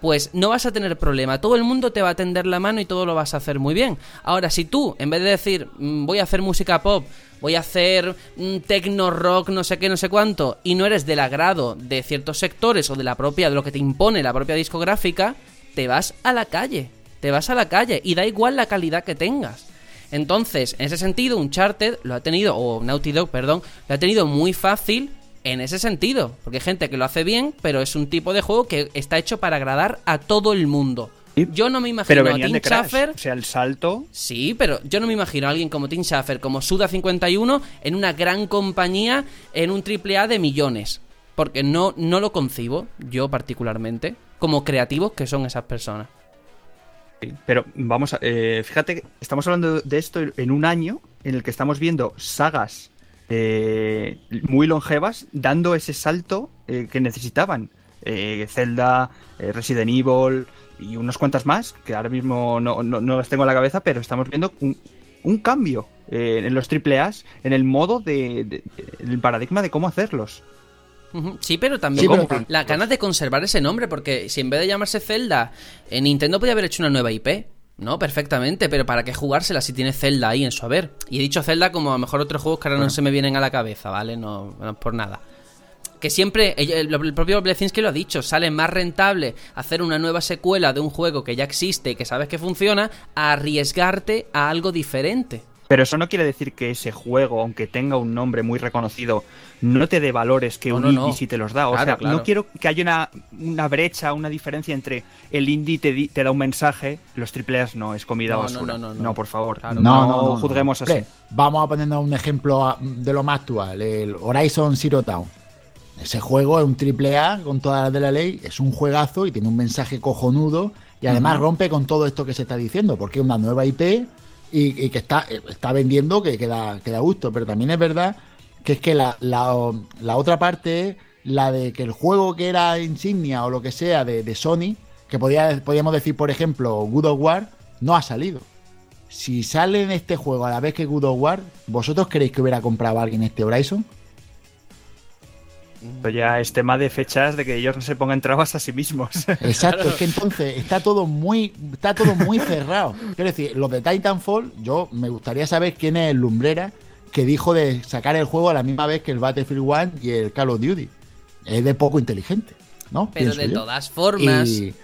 pues no vas a tener problema. Todo el mundo te va a tender la mano y todo lo vas a hacer muy bien. Ahora, si tú, en vez de decir, "Mm, voy a hacer música pop, voy a hacer mm, techno rock, no sé qué, no sé cuánto, y no eres del agrado de ciertos sectores o de la propia, de lo que te impone la propia discográfica, te vas a la calle. Te vas a la calle y da igual la calidad que tengas. Entonces, en ese sentido, Uncharted lo ha tenido, o Naughty Dog, perdón, lo ha tenido muy fácil en ese sentido. Porque hay gente que lo hace bien, pero es un tipo de juego que está hecho para agradar a todo el mundo. Yo no me imagino Pero a Tim. Schafer. O sea, el salto. Sí, pero yo no me imagino a alguien como Tim Schafer, como Suda51, en una gran compañía, en un triple A de millones. Porque no, no lo concibo, yo particularmente, como creativos que son esas personas. Pero vamos a. eh, fíjate, estamos hablando de esto en un año en el que estamos viendo sagas eh, muy longevas dando ese salto eh, que necesitaban. Eh, Zelda, eh, Resident Evil y unas cuantas más, que ahora mismo no, no- las tengo en la cabeza, pero estamos viendo un, cambio en los AAAs, en el modo de, de- el paradigma de cómo hacerlos. Sí, pero también Sí, pero- las ganas de conservar ese nombre, porque si en vez de llamarse Zelda, eh, Nintendo podría haber hecho una nueva IP, ¿no? Perfectamente, pero ¿para qué jugársela si tiene Zelda ahí en su haber? Y he dicho Zelda como a lo mejor otros juegos que ahora no se me vienen a la cabeza, ¿vale? No, no por nada. que siempre, el, el- el propio Blezinski lo ha dicho, sale más rentable hacer una nueva secuela de un juego que ya existe y que sabes que funciona, a arriesgarte a algo diferente. Pero eso no quiere decir que ese juego, aunque tenga un nombre muy reconocido, no te dé valores que No, un no, no. indie sí te los da. O Claro, sea, claro. no quiero que haya una, una brecha, una diferencia entre el indie te, di- te da un mensaje, los AAAs no, es comida No, no, basura. no, no, no. por favor. Claro. no, No, no, no, no. juzguemos así. Vamos a ponernos un ejemplo de lo más actual, el Horizon Zero Dawn. Ese juego es un triple A con todas las de la ley, es un juegazo y tiene un mensaje cojonudo y además rompe con todo esto que se está diciendo, porque es una nueva IP y, que está, está vendiendo que, que, da, que da gusto, pero también es verdad que es que la, la- otra parte es la de que el juego que era insignia o lo que sea de, de Sony, que podía, podíamos decir, por ejemplo, Good of War, no ha salido. Si sale en este juego a la vez que Good of War, ¿vosotros creéis que hubiera comprado alguien este Horizon? Pero ya es tema de fechas de que ellos no se pongan trabas a sí mismos. Exacto, es que entonces está todo muy está todo muy cerrado. Quiero decir, los de Titanfall, yo me gustaría saber quién es el lumbrera que dijo de sacar el juego a la misma vez que el Battlefield 1 y el Call of Duty. Es de poco inteligente, ¿no? Pero Pienso de yo. todas formas, Y-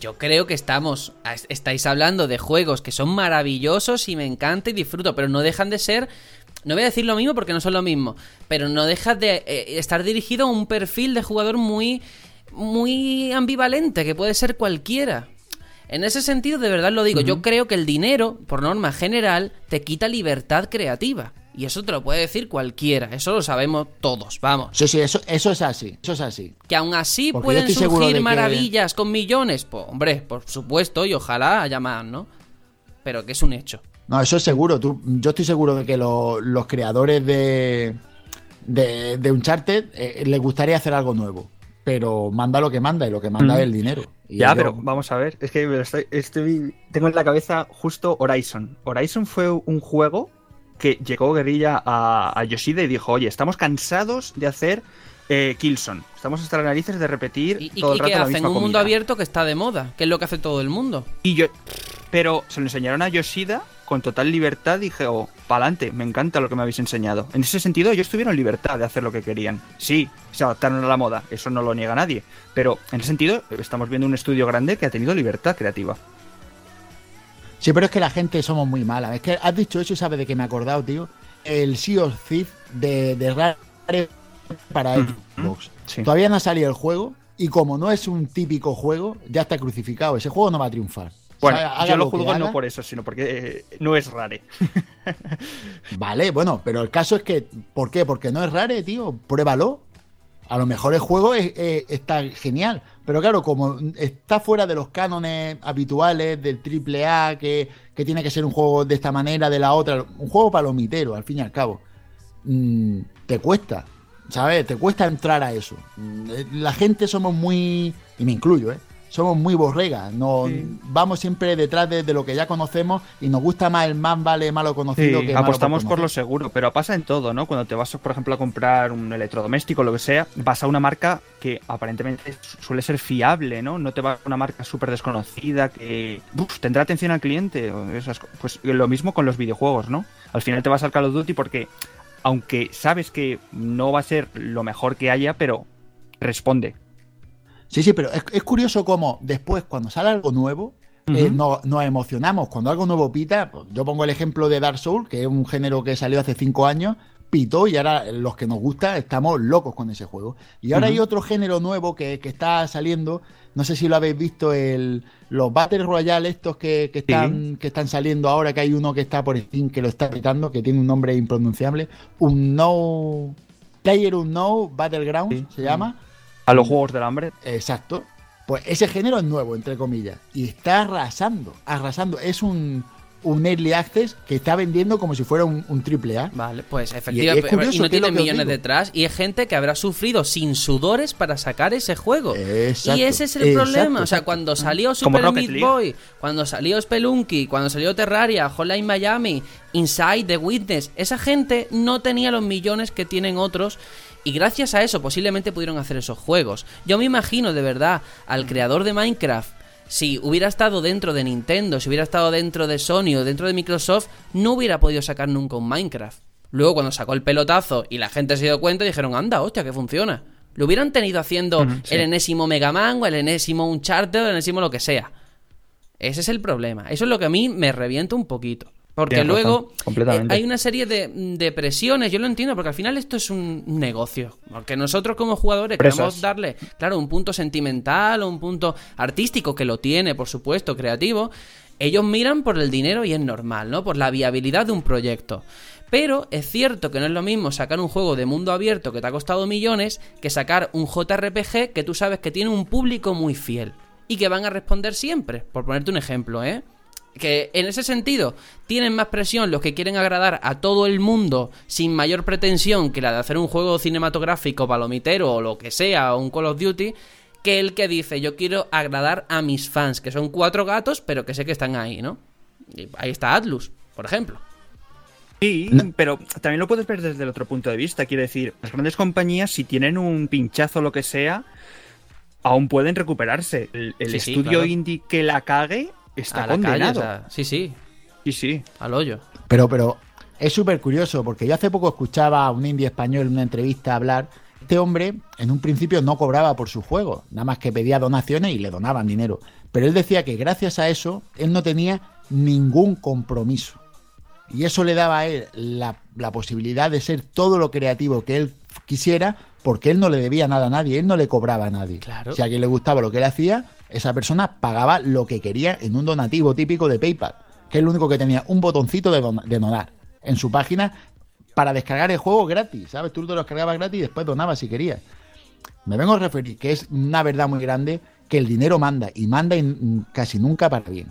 yo creo que estamos. Estáis hablando de juegos que son maravillosos y me encanta y disfruto, pero no dejan de ser. No voy a decir lo mismo porque no son lo mismo, pero no deja de eh, estar dirigido a un perfil de jugador muy. muy ambivalente, que puede ser cualquiera. En ese sentido, de verdad lo digo, yo creo que el dinero, por norma general, te quita libertad creativa. Y eso te lo puede decir cualquiera, eso lo sabemos todos, vamos. Sí, sí, eso, eso es así, eso es así. Que aún así Porque pueden surgir que- maravillas con millones. Pues, hombre, por supuesto, y ojalá haya más, ¿no? Pero que es un hecho. No, eso es seguro. Tú, yo estoy seguro de que lo- los creadores de, de, de Uncharted eh, les gustaría hacer algo nuevo. Pero manda lo que manda y lo que manda Mm. es el dinero. Y Ya, pero vamos a ver, es que estoy, estoy- tengo en la cabeza justo Horizon. Horizon fue un juego que llegó Guerrilla a, a Yoshida y dijo, oye, estamos cansados de hacer eh, Killzone. Estamos hasta las narices de repetir ¿Y, y- todo el y rato qué la hacen? misma Un mundo comida". abierto que está de moda, que es lo que hace todo el mundo. Y yo, pero se lo enseñaron a Yoshida con total libertad dije, oh, pa'lante, me encanta lo que me habéis enseñado. En ese sentido, ellos tuvieron libertad de hacer lo que querían. Sí, se adaptaron a la moda, eso no lo niega nadie. Pero en ese sentido, estamos viendo un estudio grande que ha tenido libertad creativa. Sí, pero es que la gente somos muy mala. Es que has dicho eso y sabes de qué me he acordado, tío. El Sea of Thieves de, de Rare para Xbox. Sí. Todavía no ha salido el juego y como no es un típico juego, ya está crucificado. Ese juego no va a triunfar. Bueno, O sea, haga yo lo juzgo no por eso, sino porque eh, no es rare. Vale, bueno, pero el caso es que, ¿por qué? Porque no es rare, tío. Pruébalo. A lo mejor el juego es- es- está genial. Pero claro, como está fuera de los cánones habituales del triple A, que, que tiene que ser un juego de esta manera, de la otra, un juego palomitero, al fin y al cabo, mm, te cuesta, ¿sabes? Te cuesta entrar a eso. Mm, eh, La gente somos muy, y me incluyo, ¿eh? Somos muy borregas, no, vamos siempre detrás de, de lo que ya conocemos y nos gusta más el más vale malo conocido Sí, que malo apostamos por conocer. lo seguro, pero pasa en todo, ¿no? Cuando te vas, por ejemplo, a comprar un electrodoméstico lo que sea, vas a una marca que aparentemente suele ser fiable, ¿no? No te vas a una marca súper desconocida que uf, tendrá atención al cliente. esas pues lo mismo con los videojuegos, ¿no? Al final te vas al Call of Duty porque, aunque sabes que no va a ser lo mejor que haya, pero responde. Sí, sí, pero es, es curioso cómo después, cuando sale algo nuevo, eh, Ujú. no- nos emocionamos. Cuando algo nuevo pita, pues, yo pongo el ejemplo de Dark Souls, que es un género que salió hace cinco años, pitó y ahora los que nos gusta estamos locos con ese juego. Y ahora hay otro género nuevo que, que está saliendo, no sé si lo habéis visto, el, los Battle Royale estos que, que están, que están saliendo ahora, que hay uno que está por Steam que lo está pitando, que tiene un nombre impronunciable, un No... Player Unknown Battlegrounds Sí. se llama. A los juegos del hambre. Exacto. Pues ese género es nuevo, entre comillas. Y está arrasando, arrasando. Es un, un early access que está vendiendo como si fuera un, un triple A. Vale, pues Y efectivamente. es curioso, y no tiene millones detrás. Y es gente que habrá sufrido sin sudores para sacar ese juego. Exacto, y ese es el exacto, problema. O sea, cuando salió Super Meat League. Boy, cuando salió Spelunky, cuando salió Terraria, Hotline Miami, Inside, The Witness, esa gente no tenía los millones que tienen otros. Y gracias a eso posiblemente pudieron hacer esos juegos. Yo me imagino de verdad al creador de Minecraft si hubiera estado dentro de Nintendo, si hubiera estado dentro de Sony o dentro de Microsoft, no hubiera podido sacar nunca un Minecraft. Luego, cuando sacó el pelotazo y la gente se dio cuenta, dijeron, anda, hostia, que funciona. Lo hubieran tenido haciendo sí. el enésimo Mega Man o el enésimo Uncharted o el enésimo lo que sea. Ese es el problema. Eso es lo que a mí me revienta un poquito. Porque Tienes luego eh, hay una serie de, de presiones, yo lo entiendo, porque al final esto es un negocio. Porque nosotros como jugadores Presas. queremos darle, claro, un punto sentimental o un punto artístico, que lo tiene, por supuesto, creativo. Ellos miran por el dinero y es normal, ¿no? Por la viabilidad de un proyecto. Pero es cierto que no es lo mismo sacar un juego de mundo abierto que te ha costado millones que sacar un JRPG que tú sabes que tiene un público muy fiel y que van a responder siempre, por ponerte un ejemplo, ¿eh? Que en ese sentido tienen más presión los que quieren agradar a todo el mundo sin mayor pretensión que la de hacer un juego cinematográfico palomitero o lo que sea, o un Call of Duty, que el que dice yo quiero agradar a mis fans, que son cuatro gatos, pero que sé que están ahí, ¿no? Y ahí está Atlus, por ejemplo. Sí, pero también lo puedes ver desde el otro punto de vista. Quiero decir, las grandes compañías, si tienen un pinchazo o lo que sea, aún pueden recuperarse. El, el Sí, sí, estudio claro. indie que la cague está a la calle, condenado. sí, sí, Sí, sí. al hoyo. Pero, pero es súper curioso porque yo hace poco escuchaba a un indie español en una entrevista hablar. Este hombre en un principio no cobraba por su juego, nada más que pedía donaciones y le donaban dinero. Pero él decía que gracias a eso él no tenía ningún compromiso. Y eso le daba a él la, la posibilidad de ser todo lo creativo que él quisiera porque él no le debía nada a nadie, él no le cobraba a nadie. Claro. Si a alguien le gustaba lo que él hacía, esa persona pagaba lo que quería en un donativo típico de PayPal, que es lo único que tenía un botoncito de, don- de donar en su página para descargar el juego gratis, ¿sabes? Tú te lo descargabas gratis y después donabas si querías. Me vengo a referir que es una verdad muy grande que el dinero manda y manda y, mm, casi nunca para bien.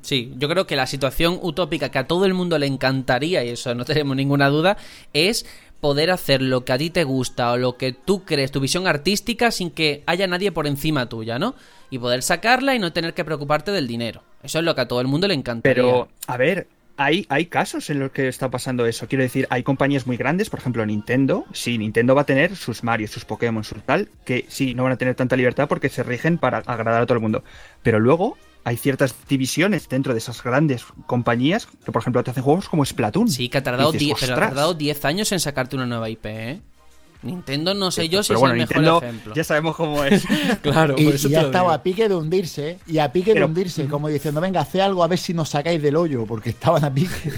Sí, yo creo que la situación utópica que a todo el mundo le encantaría, y eso no tenemos ninguna duda, es poder hacer lo que a ti te gusta o lo que tú crees, tu visión artística, sin que haya nadie por encima tuya, ¿no? Y poder sacarla y no tener que preocuparte del dinero. Eso es lo que a todo el mundo le encantaría. Pero, a ver, hay, hay casos en los que está pasando eso. Quiero decir, hay compañías muy grandes, por ejemplo Nintendo. Sí, Nintendo va a tener sus Mario, sus Pokémon, sus tal, que sí, no van a tener tanta libertad porque se rigen para agradar a todo el mundo. Pero luego hay ciertas divisiones dentro de esas grandes compañías que, por ejemplo, te hacen juegos como Splatoon. Sí, que ha tardado, Dices, 10 pero ha "Ostras". tardado 10 años en sacarte una nueva IP, ¿eh? Nintendo no sé yo si Pero es bueno, el mejor Nintendo ejemplo. ya sabemos cómo es. Claro, Y, por eso y ya estaba a pique de hundirse, y a pique de hundirse, como diciendo, venga, hace algo a ver si nos sacáis del hoyo, porque estaban a pique.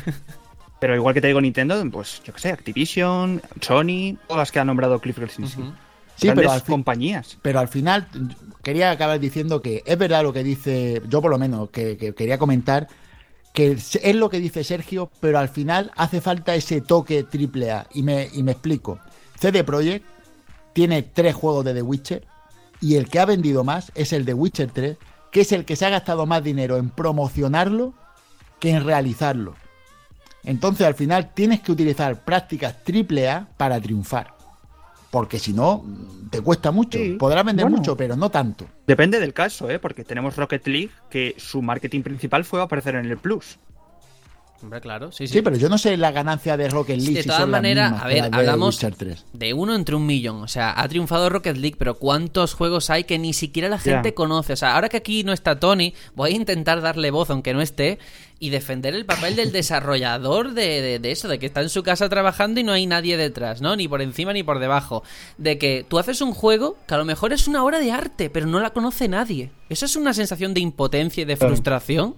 Pero igual que te digo Nintendo, pues yo qué sé, Activision, Sony, todas las que ha nombrado Cliff Gleason. Sí, pero al compañías. Pero al final quería acabar diciendo que es verdad lo que dice, yo por lo menos, que, que quería comentar, que es es lo que dice Sergio, pero al final hace falta ese toque triple A. Y me, y me explico. CD Projekt tiene tres juegos de The Witcher y el que ha vendido más es el de Witcher 3, que es el que se ha gastado más dinero en promocionarlo que en realizarlo. Entonces al final tienes que utilizar prácticas triple A para triunfar. Porque si no, te cuesta mucho. Sí, Podrás vender bueno. mucho, pero no tanto. Depende del caso, ¿eh? Porque tenemos Rocket League, que su marketing principal fue aparecer en el Plus. Hombre, claro, sí, sí. Sí, pero yo no sé la ganancia de Rocket League. De si todas maneras, a ver, de hablamos Witcher 3. de uno entre un millón. O sea, ha triunfado Rocket League, pero ¿cuántos juegos hay que ni siquiera la gente conoce? O sea, ahora que aquí no está Tony, voy a intentar darle voz, aunque no esté, y defender el papel del desarrollador de, de- de eso, de que está en su casa trabajando y no hay nadie detrás, ¿no? Ni por encima ni por debajo. De que tú haces un juego que a lo mejor es una obra de arte, pero no la conoce nadie. Eso es una sensación de impotencia y de frustración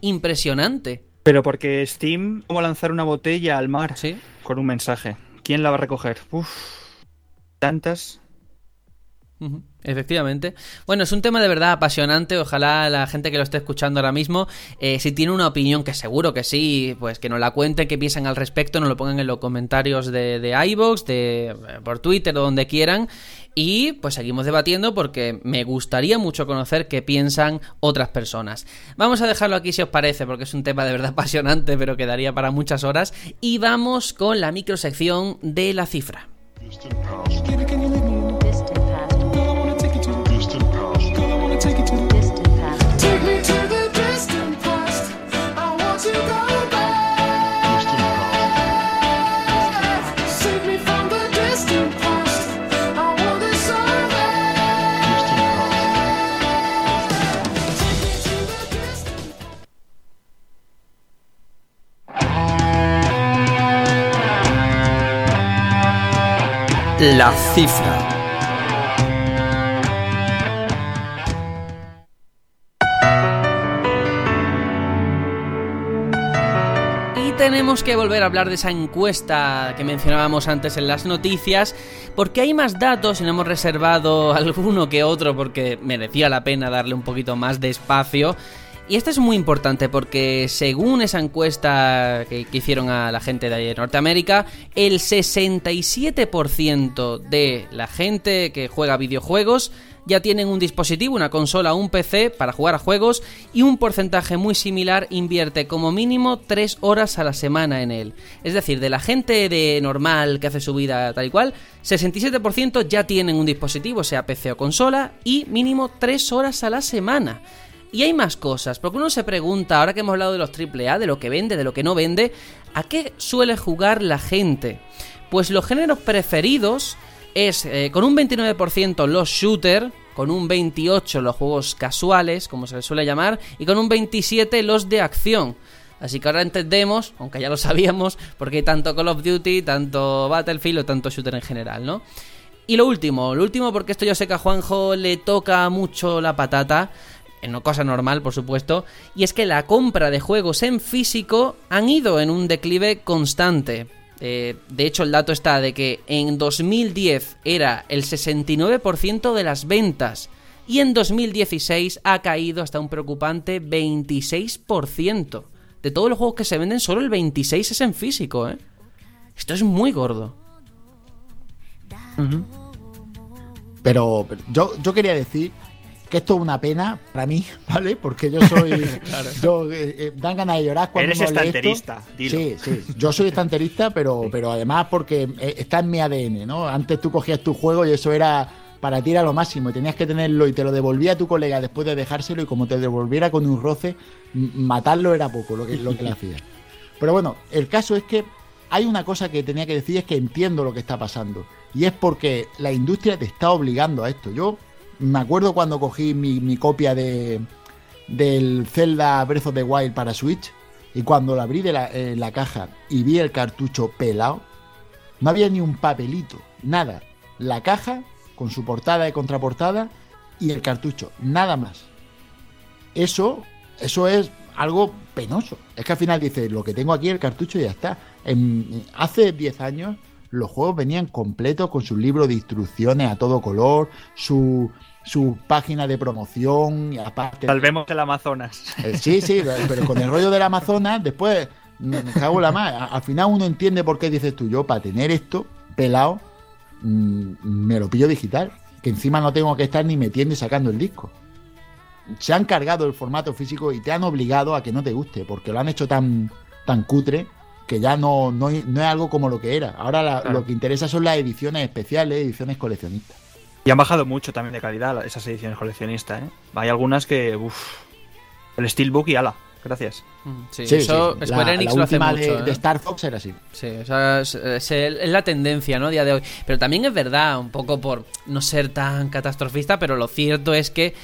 impresionante. Pero porque Steam, como lanzar una botella al mar Sí. con un mensaje. ¿Quién la va a recoger? Uf, tantas. Efectivamente. Bueno, es un tema de verdad apasionante. Ojalá la gente que lo esté escuchando ahora mismo, eh, si tiene una opinión, que seguro que sí, pues que nos la cuente, que piensan al respecto, nos lo pongan en los comentarios de, de iVoox, de, eh, por Twitter o donde quieran. Y pues seguimos debatiendo porque me gustaría mucho conocer qué piensan otras personas. Vamos a dejarlo aquí si os parece, porque es un tema de verdad apasionante, pero quedaría para muchas horas. Y vamos con la microsección de la cifra. La cifra. y tenemos que volver a hablar de esa encuesta que mencionábamos antes en las noticias, porque hay más datos y no hemos reservado alguno que otro porque merecía la pena darle un poquito más de espacio. Y esto es muy importante porque según esa encuesta que, hicieron a la gente de Norteamérica, el 67% de la gente que juega videojuegos ya tienen un dispositivo, una consola o un PC para jugar a juegos y un porcentaje muy similar invierte como mínimo 3 horas a la semana en él. Es decir, de la gente de normal que hace su vida tal y cual, 67% ya tienen un dispositivo, sea PC o consola, y mínimo 3 horas a la semana. Y hay más cosas, porque uno se pregunta, ahora que hemos hablado de los AAA, de lo que vende, de lo que no vende, ¿a qué suele jugar la gente? Pues los géneros preferidos es eh, con un 29% los shooter, con un 28% los juegos casuales, como se les suele llamar, y con un 27% los de acción. Así que ahora entendemos, aunque ya lo sabíamos, por qué hay tanto Call of Duty, tanto Battlefield o tanto shooter en general, ¿no? Y lo último, lo último porque esto yo sé que a Juanjo le toca mucho la patata, una cosa normal, por supuesto, y es que la compra de juegos en físico han ido en un declive constante. Eh, de hecho, el dato está de que en 2010 era el 69% de las ventas y en 2016 ha caído hasta un preocupante 26%. De todos los juegos que se venden, solo el 26% es en físico, ¿eh? Esto es muy gordo. Pero, pero yo, yo quería decir que esto es una pena para mí, ¿vale? Porque yo soy. yo, eh, eh, dan ganas de llorar cuando Eres uno lee esto. estanterista, dilo. Sí, sí. Yo soy estanterista, pero, pero además porque eh, está en mi ADN, ¿no? Antes tú cogías tu juego y eso era para ti era lo máximo y tenías que tenerlo y te lo devolvía a tu colega después de dejárselo y como te devolviera con un roce, matarlo era poco lo que, lo que le hacía. Pero bueno, el caso es que hay una cosa que tenía que decir, es que entiendo lo que está pasando. Y es porque la industria te está obligando a esto. Yo me acuerdo cuando cogí mi, copia de del Zelda Breath of the Wild para Switch y cuando la abrí de la, eh, la caja y vi el cartucho pelado, no había ni un papelito, nada. La caja con su portada y contraportada y el cartucho, nada más. Eso, eso es algo penoso. Es que al final dices, lo que tengo aquí el cartucho y ya está. Hace 10 años los juegos venían completos con su libro de instrucciones a todo color, su, su página de promoción y aparte... Salvemos el Amazonas. Eh, Sí, sí, pero con el rollo del Amazonas, después me cago en la más. Al final uno entiende por qué dices tú, yo para tener esto pelado, mm, me lo pillo digital. Que encima no tengo que estar ni metiendo y sacando el disco. Se han cargado el formato físico y te han obligado a que no te guste, porque lo han hecho tan, tan cutre que ya no, no, no es algo como lo que era. Ahora la- Claro. lo que interesa son las ediciones especiales, ediciones coleccionistas. Y han bajado mucho también de calidad esas ediciones coleccionistas, ¿eh? Hay algunas que, uff, el Steelbook y ala, gracias. Sí, Sí, eso sí, Square la- Enix la lo hace última mucho. de, ¿eh? de Star Fox era así. Sí, o sea, es, es el- es la tendencia, ¿no? A día de hoy. Pero también es verdad, un poco por no ser tan catastrofista, pero lo cierto es que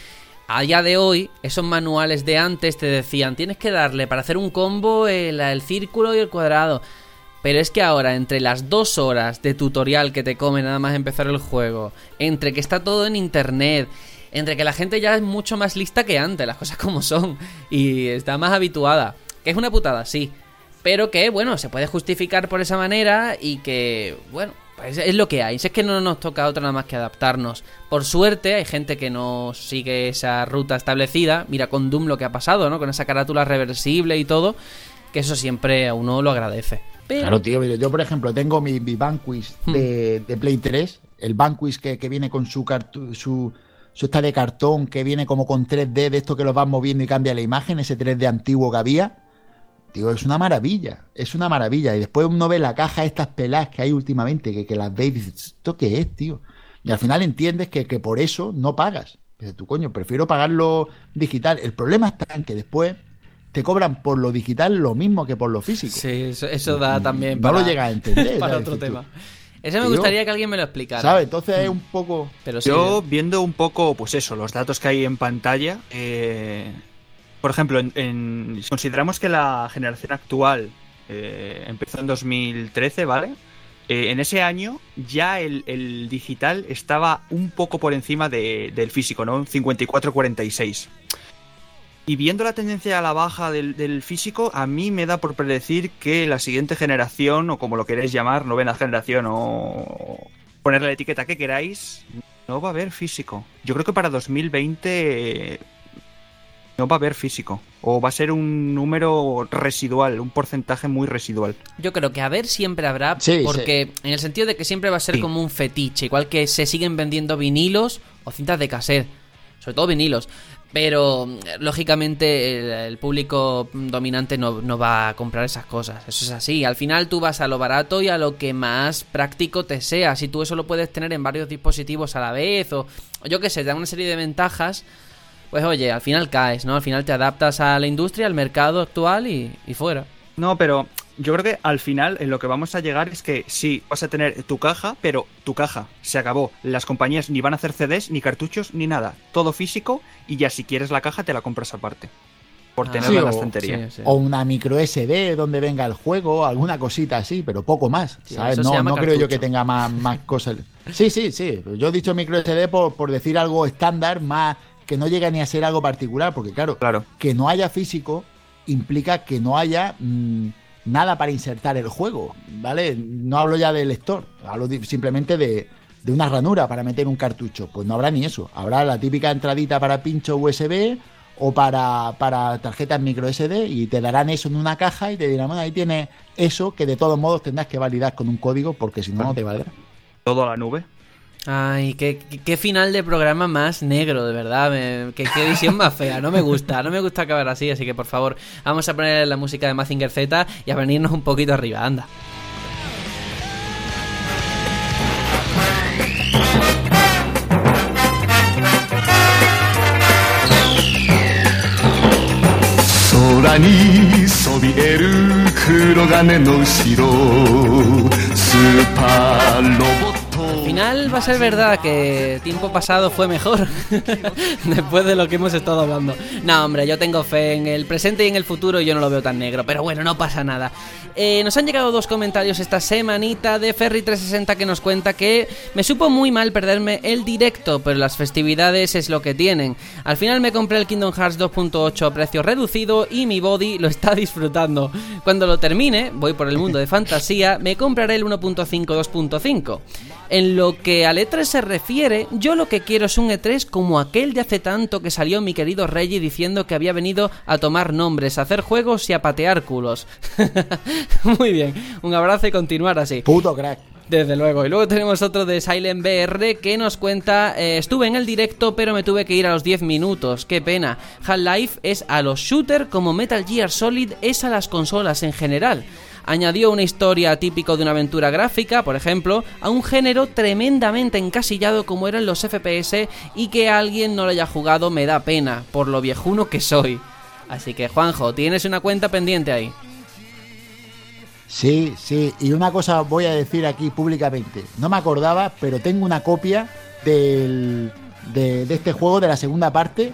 a día de hoy, esos manuales de antes te decían, tienes que darle para hacer un combo el, el círculo y el cuadrado. Pero es que ahora, entre las dos horas de tutorial que te come nada más empezar el juego, entre que está todo en internet, entre que la gente ya es mucho más lista que antes, las cosas como son, y está más habituada, que es una putada, sí, pero que, bueno, se puede justificar por esa manera y que, bueno, pues es lo que hay. Si es que no nos toca otra nada más que adaptarnos. Por suerte, hay gente que no sigue esa ruta establecida. Mira con Doom lo que ha pasado, ¿no? Con esa carátula reversible y todo, que eso siempre a uno lo agradece. Pero, Claro, tío, yo por ejemplo tengo mi, mi Vanquish de, de Play 3, el Vanquish que, que viene con su, cartu- su su esta de cartón que viene como con 3D de esto que lo vas moviendo y cambia la imagen, ese 3D antiguo que había. Tío, es una maravilla, es una maravilla. Y después uno ve la caja, estas peladas que hay últimamente, que, que las veis y dices, ¿esto qué es, tío? Y al final entiendes que, que por eso no pagas. Dices tú, coño, prefiero pagarlo digital. El problema está en que después te cobran por lo digital lo mismo que por lo físico. Sí, eso, eso da también No para, lo llegas a entender. para ¿sabes? otro tema. Ese me gustaría que alguien me lo explicara. ¿Sabes? Entonces es un poco. Pero sí, Yo viendo un poco, pues eso, los datos que hay en pantalla, eh, por ejemplo, en, en- si consideramos que la generación actual eh, empezó en 2013, ¿vale? Eh, en ese año ya el, el digital estaba un poco por encima de- del físico, ¿no? Un 54-46. Y viendo la tendencia a la baja del, del físico, a mí me da por predecir que la siguiente generación, o como lo queréis llamar, novena generación, o ponerle la etiqueta que queráis, no va a haber físico. Yo creo que para 2020 eh, no va a haber físico. O va a ser un número residual, un porcentaje muy residual. Yo creo que a ver siempre habrá, Sí, porque en el sentido de que siempre va a ser Sí. como un fetiche, igual que se siguen vendiendo vinilos o cintas de cassette, sobre todo vinilos. Pero lógicamente el, público dominante no, no va a comprar esas cosas. Eso es así. Al final tú vas a lo barato y a lo que más práctico te sea. Si tú eso lo puedes tener en varios dispositivos a la vez o, o yo qué sé, te da una serie de ventajas. Pues oye, al final caes, ¿no? Al final te adaptas a la industria, al mercado actual y, y fuera. No, pero yo creo que al final en lo que vamos a llegar es que sí, vas a tener tu caja, pero tu caja se acabó. Las compañías ni van a hacer CDs, ni cartuchos, ni nada. Todo físico y ya si quieres la caja te la compras aparte. Por Ah, tenerla Sí, en la estantería. sí, sí. O una micro SD donde venga el juego, alguna cosita así, pero poco más. No, no creo yo que tenga más, más cosas. Sí, sí, sí. Yo he dicho micro SD por, por decir algo estándar, más que no llega ni a ser algo particular, porque claro, Claro. que no haya físico implica que no haya mm, nada para insertar el juego, ¿vale? No hablo ya del lector, hablo simplemente de, de una ranura para meter un cartucho. Pues no habrá ni eso. Habrá la típica entradita para pincho USB o para, para tarjetas micro SD y te darán eso en una caja y te dirán, bueno, ahí tienes eso que de todos modos tendrás que validar con un código porque si no, no te valdrá. Todo a la nube. Ay, qué, qué- qué final de programa más negro, de verdad. me- qué, qué visión más fea. No me gusta, no me gusta acabar así. Así que por favor, vamos a poner la música de Mazinger Z y a venirnos un poquito arriba. Anda. 空にそびえる黒金の後ろスーパーロボット al final va a ser verdad que tiempo pasado fue mejor. Después de lo que hemos estado hablando. No, hombre, yo tengo fe en el presente y en el futuro y yo no lo veo tan negro. Pero bueno, no pasa nada. Eh, nos han llegado dos comentarios esta semanita de Ferry360 que nos cuenta que me supo muy mal perderme el directo, pero las festividades es lo que tienen. Al final me compré el Kingdom Hearts 2.8 a precio reducido y mi body lo está disfrutando. Cuando lo termine, voy por el mundo de fantasía, me compraré el 1.5 2.5. En lo que al E3 se refiere, yo lo que quiero es un E3 como aquel de hace tanto que salió mi querido Reggie diciendo que había venido a tomar nombres, a hacer juegos y a patear culos. Muy bien, un abrazo y continuar así. Puto crack. Desde luego. Y luego tenemos otro de Silent BR que nos cuenta, eh, estuve en el directo pero me tuve que ir a los 10 minutos. Qué pena. Half-Life es a los shooters como Metal Gear Solid es a las consolas en general. Añadió una historia típico de una aventura gráfica, por ejemplo, a un género tremendamente encasillado como eran los FPS y que alguien no lo haya jugado me da pena, por lo viejuno que soy. Así que Juanjo, tienes una cuenta pendiente ahí. Sí, sí. Y una cosa voy a decir aquí públicamente. No me acordaba, pero tengo una copia del, de, de este juego, de la segunda parte.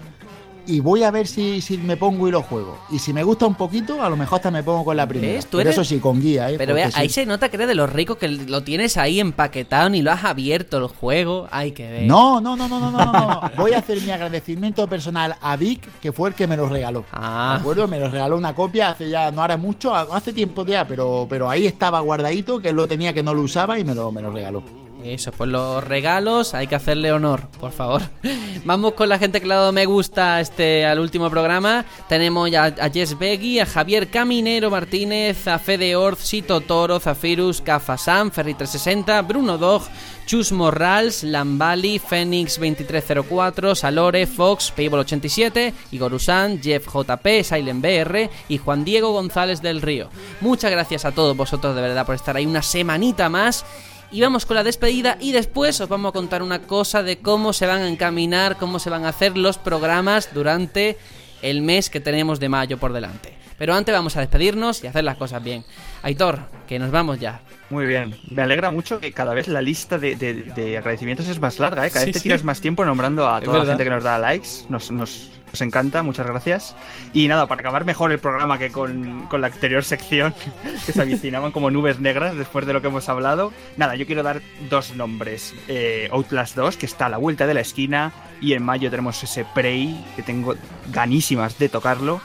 Y voy a ver si, si me pongo y lo juego. Y si me gusta un poquito, a lo mejor hasta me pongo con la primera. ¿Ves? Tú Pero eres- eso sí, con guía, ¿eh? Pero vea, ahí sí. se nota que eres de los ricos que lo tienes ahí empaquetado ni lo has abierto el juego. Hay que ver. No, no, no, no, no, no, no. Voy a hacer mi agradecimiento personal a Vic, que fue el que me lo regaló. Ah. ¿De acuerdo? Me lo regaló una copia hace ya, no hará mucho, hace tiempo ya, pero, pero ahí estaba guardadito, que él lo tenía, que no lo usaba y me lo, me lo regaló. Eso, pues los regalos hay que hacerle honor, por favor. Vamos con la gente que le ha dado me gusta a este, al último programa. Tenemos ya a Jess Beggy, a Javier Caminero Martínez, a Fede Orz, Sito Toro, Zafirus, Cafasam, Ferry360, Bruno Dog, Chus Morrals, Lambali, Fénix 2304, Salore, Fox, Payball87, Igor Usan, Jeff JP, Silent BR y Juan Diego González del Río. Muchas gracias a todos vosotros de verdad por estar ahí una semanita más. Y vamos con la despedida y después os vamos a contar una cosa de cómo se van a encaminar, cómo se van a hacer los programas durante el mes que tenemos de mayo por delante. Pero antes vamos a despedirnos y hacer las cosas bien. Aitor, que nos vamos ya. Muy bien. Me alegra mucho que cada vez la lista de, de- de agradecimientos es más larga, ¿eh? Cada Sí, vez te sí. tiras más tiempo nombrando a toda la gente que nos da likes. Nos, nos, nos encanta, muchas gracias. Y nada, para acabar mejor el programa que con, con la anterior sección, que se avicinaban como nubes negras después de lo que hemos hablado. Nada, yo quiero dar dos nombres. Eh, Outlast 2, que está a la vuelta de la esquina. Y en mayo tenemos ese Prey, que tengo ganísimas de tocarlo.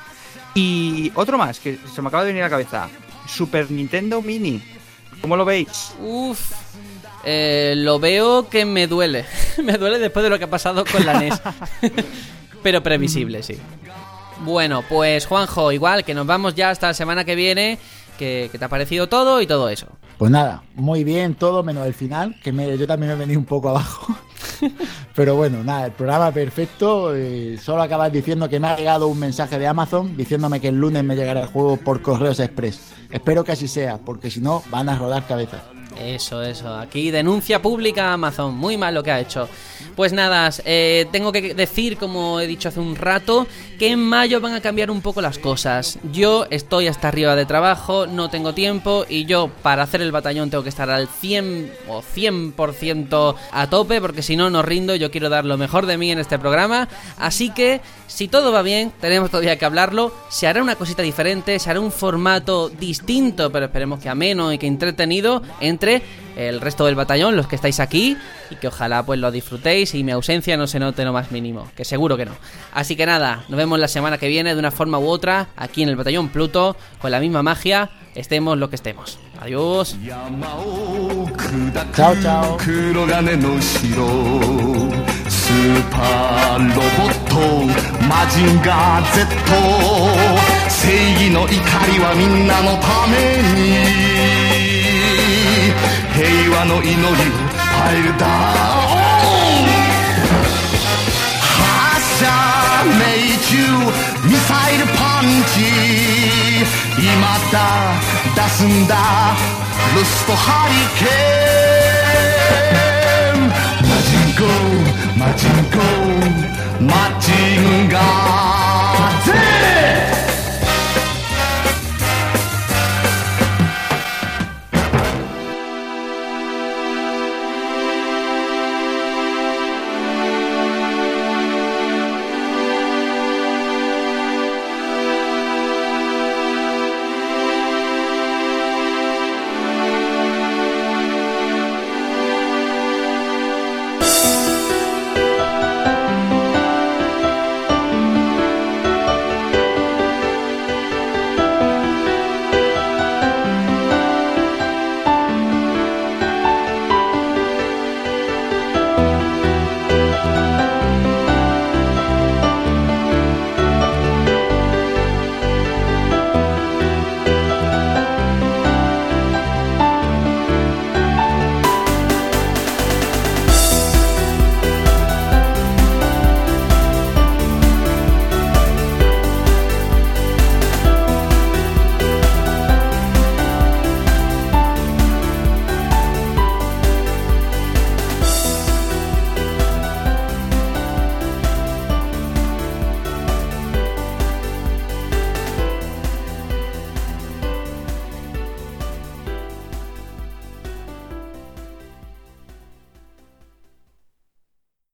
Y otro más, que se me acaba de venir a la cabeza. Super Nintendo Mini. ¿Cómo lo veis? Uf. Eh, lo veo que me duele. me duele después de lo que ha pasado con la NES. Pero previsible, sí. Bueno, pues Juanjo, igual que nos vamos ya hasta la semana que viene. Que, que te ha parecido todo y todo eso. Pues nada, muy bien todo menos el final, que me- yo también me he venido un poco abajo. Pero bueno, nada, el programa perfecto. eh, solo acabas diciendo que me ha llegado un mensaje de Amazon diciéndome que el lunes me llegará el juego por correos express. Espero que así sea, porque si no van a rodar cabezas. Eso, eso. Aquí denuncia pública a Amazon. Muy mal lo que ha hecho. Pues nada, eh, tengo que decir, como he dicho hace un rato, que en mayo van a cambiar un poco las cosas. Yo estoy hasta arriba de trabajo, no tengo tiempo y yo para hacer el batallón tengo que estar al 100 o 100% a tope porque si no, no rindo. Yo quiero dar lo mejor de mí en este programa. Así que, si todo va bien, tenemos todavía que hablarlo. Se hará una cosita diferente, se hará un formato distinto, pero esperemos que ameno y que entretenido entre el resto del batallón, los que estáis aquí, y que ojalá pues lo disfrutéis y mi ausencia no se note lo más mínimo, que seguro que no. Así que nada, nos vemos la semana que viene de una forma u otra, aquí en el batallón Pluto, con la misma magia, estemos lo que estemos. Adiós. Chao, chao. 黒金の城スーパーロボットマジンガー Z 正義の怒りはみんなのために 平和の祈りをパイルダウン発射命中ミサイルパンチ。今だ出すんだ。ロストハリケーン。マジンコマジンコマジンガー。